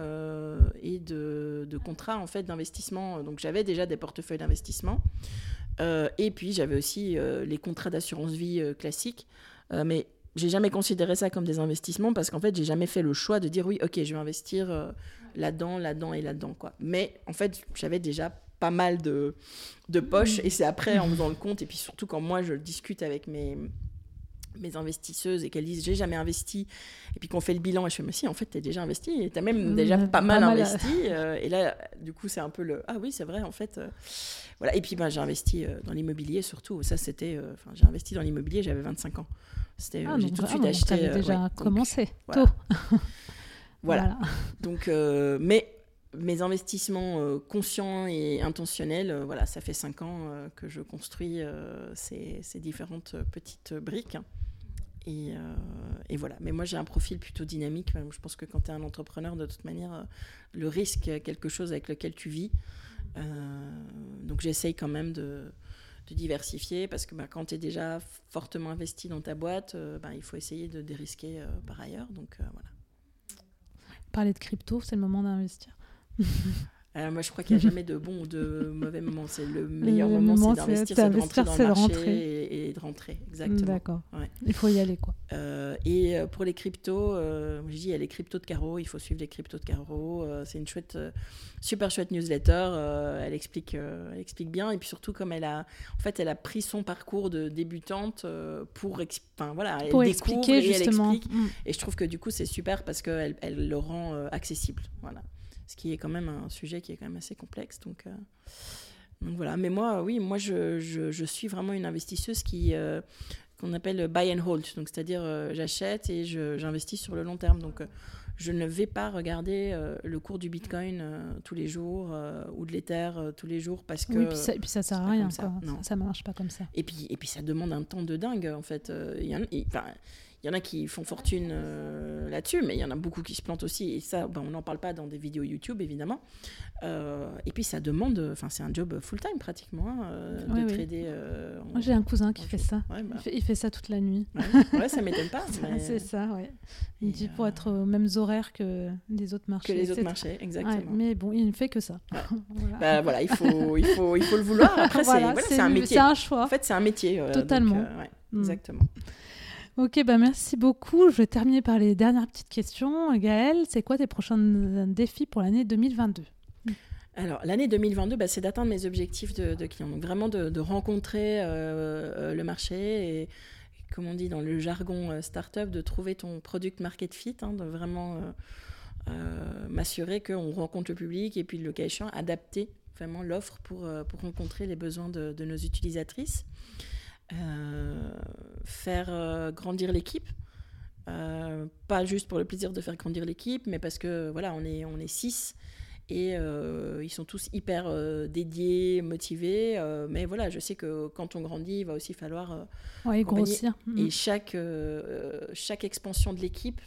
et de, contrats en fait d'investissement. Donc j'avais déjà des portefeuilles d'investissement. Et puis j'avais aussi les contrats d'assurance vie classiques. J'ai jamais considéré ça comme des investissements parce qu'en fait, j'ai jamais fait le choix de dire oui, ok, je vais investir euh, là-dedans, là-dedans et là-dedans. Quoi. Mais en fait, j'avais déjà pas mal de, de poches et c'est après en faisant le compte et puis surtout quand moi je discute avec mes, mes investisseuses et qu'elles disent j'ai jamais investi et puis qu'on fait le bilan et je fais mais si en fait t'es déjà investi et t'as même déjà pas, mal, investi euh, et là du coup c'est un peu le ah oui c'est vrai en fait euh, voilà et puis ben j'ai investi dans l'immobilier surtout ça c'était enfin j'ai investi dans l'immobilier j'avais 25 ans ah, j'ai tout de suite acheté. Euh, déjà commencé tôt. Voilà. Donc, euh, mais mes investissements euh, conscients et intentionnels, voilà, ça fait cinq ans que je construis ces, ces, différentes petites briques. Et, et, voilà. Mais moi, j'ai un profil plutôt dynamique. Je pense que quand tu es un entrepreneur, de toute manière, le risque est quelque chose avec lequel tu vis. donc, j'essaye quand même de, diversifier parce que bah, quand tu es déjà fortement investi dans ta boîte, euh, bah, il faut essayer de dérisquer euh, par ailleurs. Donc euh, voilà. Parler de crypto, c'est le moment d'investir. Euh, moi, je crois qu'il n'y a jamais de bon ou de mauvais moment. C'est le meilleur moment, c'est d'investir, c'est de rentrer dans le marché et, de rentrer. Exactement. D'accord. Il faut y aller, quoi. Euh, et euh, pour les cryptos, je dis, il y a les cryptos de Caro. Il faut suivre les cryptos de Caro. c'est une chouette, super chouette newsletter. elle explique, elle explique bien. Et puis surtout, comme elle a, en fait, elle a pris son parcours de débutante pour, enfin voilà, elle pour expliquer et justement. Elle explique. Mm. Et je trouve que du coup, c'est super parce qu'elle elle le rend accessible. Voilà ce qui est quand même un sujet qui est quand même assez complexe. Donc, euh, donc voilà. Mais moi, oui, moi, je, je, suis vraiment une investisseuse qui euh, qu'on appelle buy and hold. Donc, c'est-à-dire, euh, j'achète et j'investis sur le long terme. Donc, je ne vais pas regarder le cours du Bitcoin tous les jours ou de l'Ether tous les jours parce que. Oui, et puis ça, ne sert à rien. Ça. ça, ne marche pas comme ça. Et puis, et puis ça demande un temps de dingue, en fait. Il y il y en a qui font fortune euh, là-dessus, mais il y en a beaucoup qui se plantent aussi. Et ça, ben, on n'en parle pas dans des vidéos YouTube, évidemment. Euh, et puis, ça demande, enfin, c'est un job full-time pratiquement, hein, euh, de trader. Moi, j'ai un cousin qui fait ça. Bah. il, fait, ça toute la nuit. Ouais, ça m'étonne pas. c'est ça, ouais. Il dit pour être aux mêmes horaires que les autres marchés. Que les autres marchés, exactement. mais bon, il ne fait que ça. voilà. Bah, voilà, il faut, il, faut, il faut le vouloir. Après, c'est un métier. C'est un choix. En fait, c'est un métier. Totalement. Mm. Exactement. Ok, bah merci beaucoup. Je vais terminer par les dernières petites questions. Gaëlle, c'est quoi tes prochains défis pour l'année 2022 alors, l'année 2022, bah, c'est d'atteindre mes objectifs de, clients. Donc, vraiment de, rencontrer euh, euh, le marché et, comme on dit dans le jargon euh, startup, de trouver ton product market fit, hein, de vraiment m'assurer qu'on rencontre le public et puis, le cas échéant, adapter vraiment l'offre pour, pour rencontrer les besoins de, de nos utilisatrices. Euh, faire euh, grandir l'équipe. Euh, pas juste pour le plaisir de faire grandir l'équipe, mais parce que voilà, on est, on est six et ils sont tous hyper dédiés, motivés. mais voilà, je sais que quand on grandit, il va aussi falloir grossir. Et mm. chaque, chaque expansion de l'équipe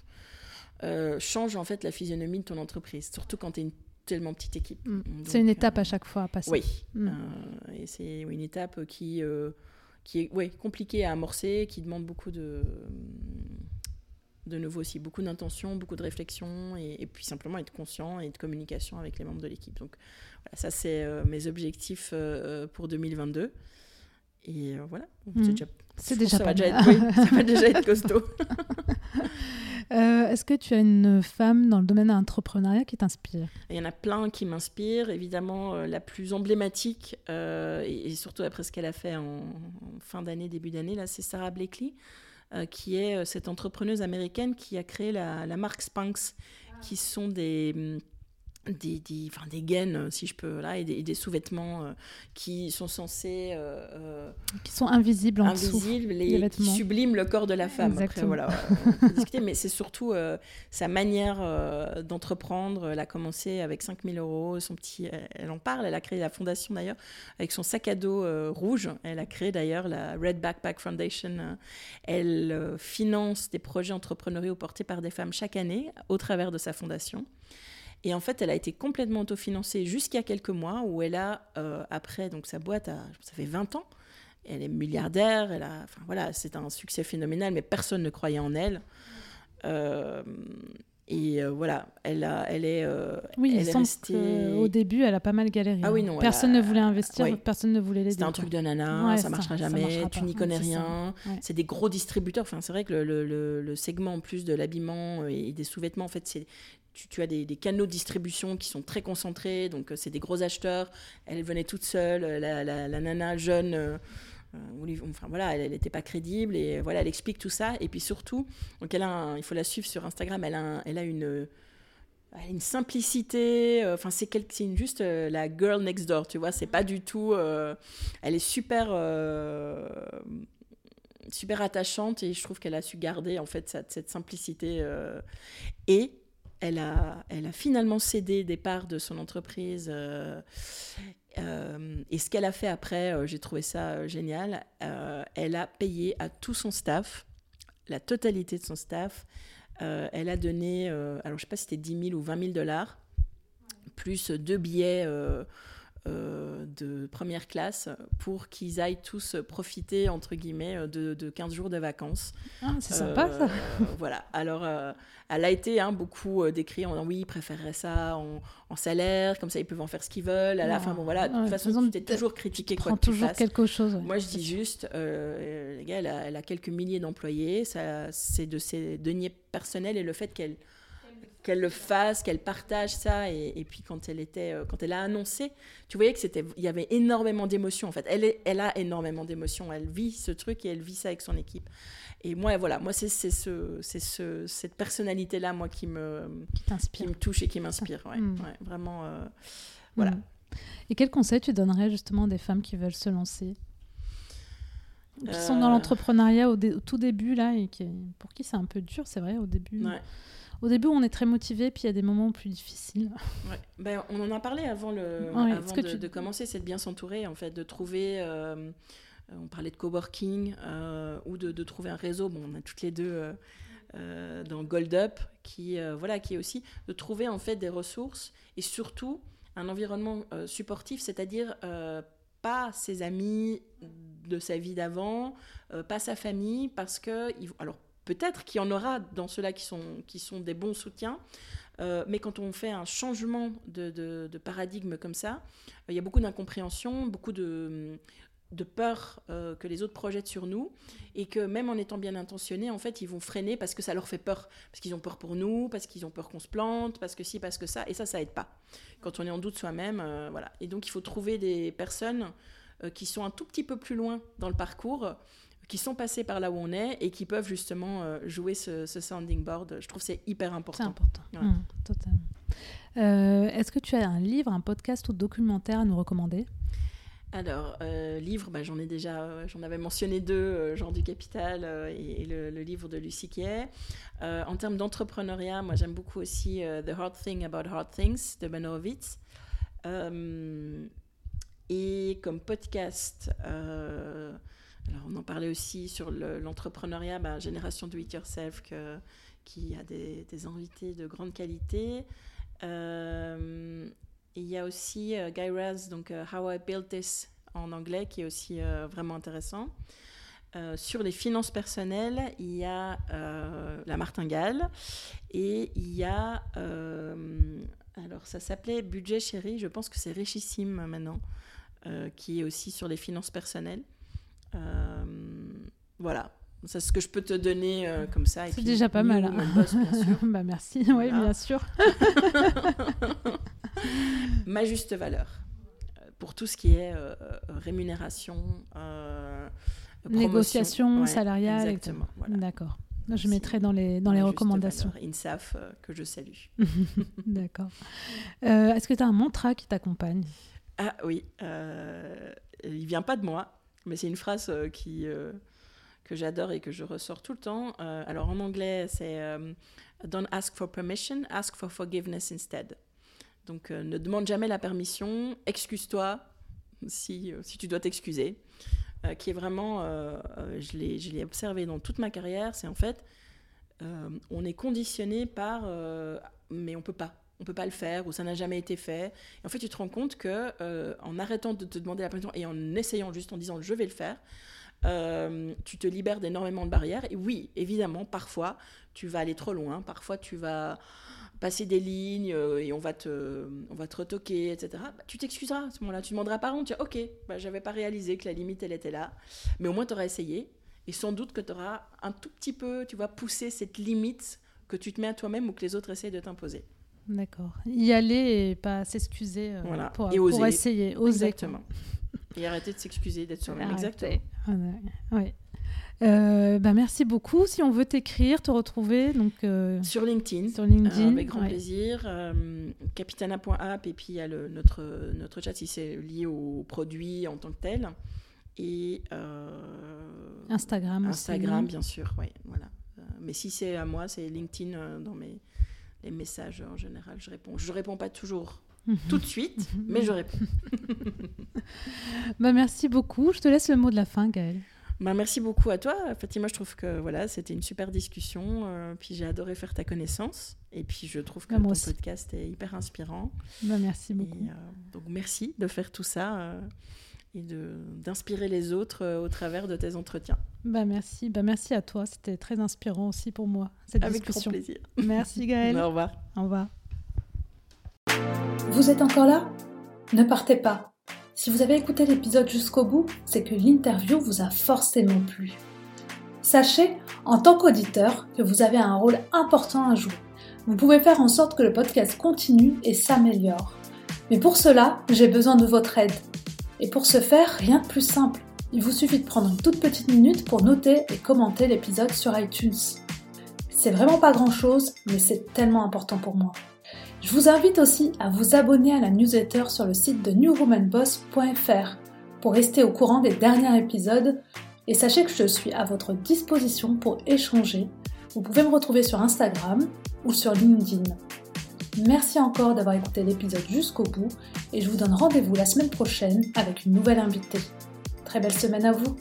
change en fait la physionomie de ton entreprise, surtout quand tu es une tellement petite équipe. Mm. C'est une étape à chaque fois à passer. Oui, mm. et c'est une étape qui qui est ouais, compliqué à amorcer, qui demande beaucoup de, de nouveau aussi, beaucoup d'intention, beaucoup de réflexion, et, puis simplement être conscient et de communication avec les membres de l'équipe. Donc voilà, ça c'est euh, mes objectifs euh, pour 2022. Et euh, voilà, c'est déjà, ça, va déjà être, ça va déjà être costaud. Euh, est-ce que tu as une femme dans le domaine de l'entrepreneuriat qui t'inspire? Il y en a plein qui m'inspirent. Évidemment, euh, la plus emblématique, euh, et, surtout après ce qu'elle a fait en, fin d'année, début d'année, là, c'est Sarah Blakely, qui est cette entrepreneuse américaine qui a créé la, la marque Spanx, qui sont des hum, des, des, enfin, des gaines, euh, si je peux, là, et des, des sous-vêtements euh, qui sont censés... Euh, qui sont invisibles en invisibles, les, qui subliment le corps de la femme. Après, voilà, discuter, mais c'est surtout sa manière d'entreprendre. Elle a commencé avec 5000 euros, son petit... Elle en parle, elle a créé la fondation d'ailleurs, avec son sac à dos rouge. Elle a créé d'ailleurs la Red Backpack Foundation. Elle finance des projets entrepreneuriaux portés par des femmes chaque année au travers de sa fondation. Et en fait, elle a été complètement autofinancée jusqu'à quelques mois où elle a, euh, après, donc sa boîte, a, ça fait 20 ans, elle est milliardaire, elle a, enfin voilà, c'est un succès phénoménal, mais personne ne croyait en elle. Euh, et, Et voilà, elle, a, elle est, oui, elle est restée... au début, elle a pas mal galéré. Ah oui, non. Personne ne voulait investir, personne ne voulait l'aider. C'était un truc de nana, ça marchera jamais, tu n'y connais rien. C'est des gros distributeurs. Enfin, c'est vrai que le, le, le, segment en plus de l'habillement et des sous-vêtements, en fait, c'est tu, as des, canaux de distribution qui sont très concentrés, donc c'est des gros acheteurs. Elle venait toute seule, la, la, nana jeune euh, enfin voilà, elle n'était pas crédible et voilà, elle explique tout ça. Et puis surtout, donc elle a il faut la suivre sur Instagram, elle a, elle a une, une simplicité. Euh, enfin, c'est juste euh, la girl next door, tu vois. C'est pas du tout. elle est super super attachante et je trouve qu'elle a su garder en fait cette, cette simplicité et elle a, finalement cédé des parts de son entreprise euh, et ce qu'elle a fait après, euh, j'ai trouvé ça euh, génial. elle a payé à tout son staff, la totalité de son staff. elle a donné, alors je ne sais pas si c'était 10 000 ou 20 000 dollars, plus deux billets euh, de première classe pour qu'ils aillent tous profiter, entre guillemets, de, de 15 jours de vacances. Ah, c'est sympa ça. Euh, voilà. Alors, euh, elle a été hein, beaucoup décrite en oui, ils préféreraient ça en, salaire, comme ça ils peuvent en faire ce qu'ils veulent. À la fin, bon voilà, de toute façon, tu es toujours critiqué quoi que toujours tu quelque chose. Moi, je dis juste, les gars, elle a, elle a, quelques milliers d'employés, c'est de ses deniers personnels et le fait qu'elle qu'elle le fasse, qu'elle partage ça. Et, puis quand elle était, euh, quand elle a annoncé, tu voyais que c'était, il y avait énormément d'émotions en fait. Elle, est, elle a énormément d'émotions. Elle vit ce truc et elle vit ça avec son équipe. Et moi, voilà, moi c'est ce, c'est ce, cette personnalité là, moi qui me, qui, me touche et qui m'inspire. Ouais, hmm. vraiment, euh, voilà. Hmm. Et quel conseil tu donnerais justement des femmes qui veulent se lancer? Qui sont dans euh. l'entrepreneuriat au, tout début là et qui, pour qui c'est un peu dur, c'est vrai au début. Ouais. Au début, on est très motivé, puis il y a des moments plus difficiles. Ben, on en a parlé avant, le, avant de, commencer, c'est de bien s'entourer, en fait, de trouver. Euh, on parlait de coworking euh, ou de, de, trouver un réseau. Bon, on a toutes les deux euh, dans Gold Up, qui voilà, qui est aussi de trouver en fait des ressources et surtout un environnement supportif, c'est-à-dire pas ses amis de sa vie d'avant, pas sa famille, parce que alors Peut-être qu'il y en aura dans ceux-là qui sont, qui sont des bons soutiens, euh, mais quand on fait un changement de, de, paradigme comme ça, euh, il y a beaucoup d'incompréhension, beaucoup de, de peur euh, que les autres projettent sur nous, et que même en étant bien intentionnés, en fait, ils vont freiner parce que ça leur fait peur, parce qu'ils ont peur pour nous, parce qu'ils ont peur qu'on se plante, parce que si, parce que ça, et ça, ça aide pas. Quand on est en doute soi-même, voilà. Et donc, il faut trouver des personnes qui sont un tout petit peu plus loin dans le parcours qui sont passés par là où on est et qui peuvent justement euh, jouer ce, sounding board. Je trouve que c'est hyper important. C'est important, mmh, totalement. Euh, est-ce que tu as un livre, un podcast ou documentaire à nous recommander? Alors, euh, livre, bah, j'en ai déjà, j'en avais mentionné deux, Genre du Capital et, le, livre de Lucie Kay. en termes d'entrepreneuriat, moi j'aime beaucoup aussi The Hard Thing About Hard Things de Ben Horowitz. et comme podcast, alors, on en parlait aussi sur l'entrepreneuriat, bah, Génération Do It Yourself, qui a des, invités de grande qualité. Euh, il y a aussi euh, Guy Raz, donc euh, How I Built This en anglais, qui est aussi vraiment intéressant. sur les finances personnelles, il y a la martingale et il y a, alors ça s'appelait Budget chéri, je pense que c'est richissime maintenant, qui est aussi sur les finances personnelles. Euh, voilà, c'est ce que je peux te donner euh, comme ça. C'est déjà pas mal. Hein. bah merci, oui, bien sûr. Ma juste valeur euh, pour tout ce qui est rémunération, négociation salariale. Exactement. D'accord. Je mettrai dans les, dans les recommandations. INSAF, que je salue. D'accord. Est-ce que tu as un mantra qui t'accompagne? Ah oui, il vient pas de moi, mais c'est une phrase euh, qui, euh, que j'adore et que je ressors tout le temps. Euh, alors en anglais, c'est Don't ask for permission, ask for forgiveness instead. Donc ne demande jamais la permission, excuse-toi si, si tu dois t'excuser. qui est vraiment, je l'ai observé dans toute ma carrière, c'est en fait, on est conditionné par, mais on peut pas on peut pas le faire ou ça n'a jamais été fait. Et en fait, tu te rends compte que euh, en arrêtant de te demander la permission et en essayant juste en disant je vais le faire, euh, tu te libères d'énormément de barrières. Et oui, évidemment, parfois tu vas aller trop loin, parfois tu vas passer des lignes euh, et on va te, on va te retoquer, etc. Bah, tu t'excuseras à ce moment-là. Tu demanderas pardon. Tu dis, ok, bah, j'avais pas réalisé que la limite, elle était là. Mais au moins, tu auras essayé. Et sans doute que tu auras un tout petit peu, tu vas pousser cette limite que tu te mets à toi-même ou que les autres essayent de t'imposer. D'accord. Y aller et pas s'excuser euh, Voilà. pour, Et pour oser. essayer. Oser. Exactement. Et arrêter de s'excuser d'être soi-même. Exactement. Ouais. Ouais. Euh, bah, merci beaucoup. Si on veut t'écrire, te retrouver, donc euh, Sur LinkedIn. sur LinkedIn. Avec grand ouais. plaisir. Euh, capitana.app et puis il y a le, notre, notre chat si c'est lié au produit en tant que tel. Et Instagram. aussi. Instagram, bien sûr. Ouais, voilà. Mais si c'est à moi, c'est LinkedIn dans mes les messages en général. Je réponds. Je réponds pas toujours tout de suite, mais je réponds. Bah, merci beaucoup. Je te laisse le mot de la fin, Gaëlle. Bah, merci beaucoup à toi. Fatima, je trouve que voilà, c'était une super discussion. euh, puis j'ai adoré faire ta connaissance. Et puis je trouve que Bah, ton aussi. podcast est hyper inspirant. Bah, merci Et, beaucoup. euh, donc merci de faire tout ça euh, et de d'inspirer les autres euh, au travers de tes entretiens. Bah, merci. Bah, merci à toi. C'était très inspirant aussi pour moi, cette Avec grand plaisir. Merci, Gaëlle. Au revoir. Au revoir. Vous êtes encore là? Ne partez pas. Si vous avez écouté l'épisode jusqu'au bout, c'est que l'interview vous a forcément plu. Sachez, en tant qu'auditeur, que vous avez un rôle important à jouer. Vous pouvez faire en sorte que le podcast continue et s'améliore. Mais pour cela, j'ai besoin de votre aide. Et pour ce faire, rien de plus simple. Il vous suffit de prendre une toute petite minute pour noter et commenter l'épisode sur iTunes. C'est vraiment pas grand chose, mais c'est tellement important pour moi. Je vous invite aussi à vous abonner à la newsletter sur le site de newwomanboss.fr pour rester au courant des derniers épisodes et sachez que je suis à votre disposition pour échanger. Vous pouvez me retrouver sur Instagram ou sur LinkedIn. Merci encore d'avoir écouté l'épisode jusqu'au bout et je vous donne rendez-vous la semaine prochaine avec une nouvelle invitée. Très belle semaine à vous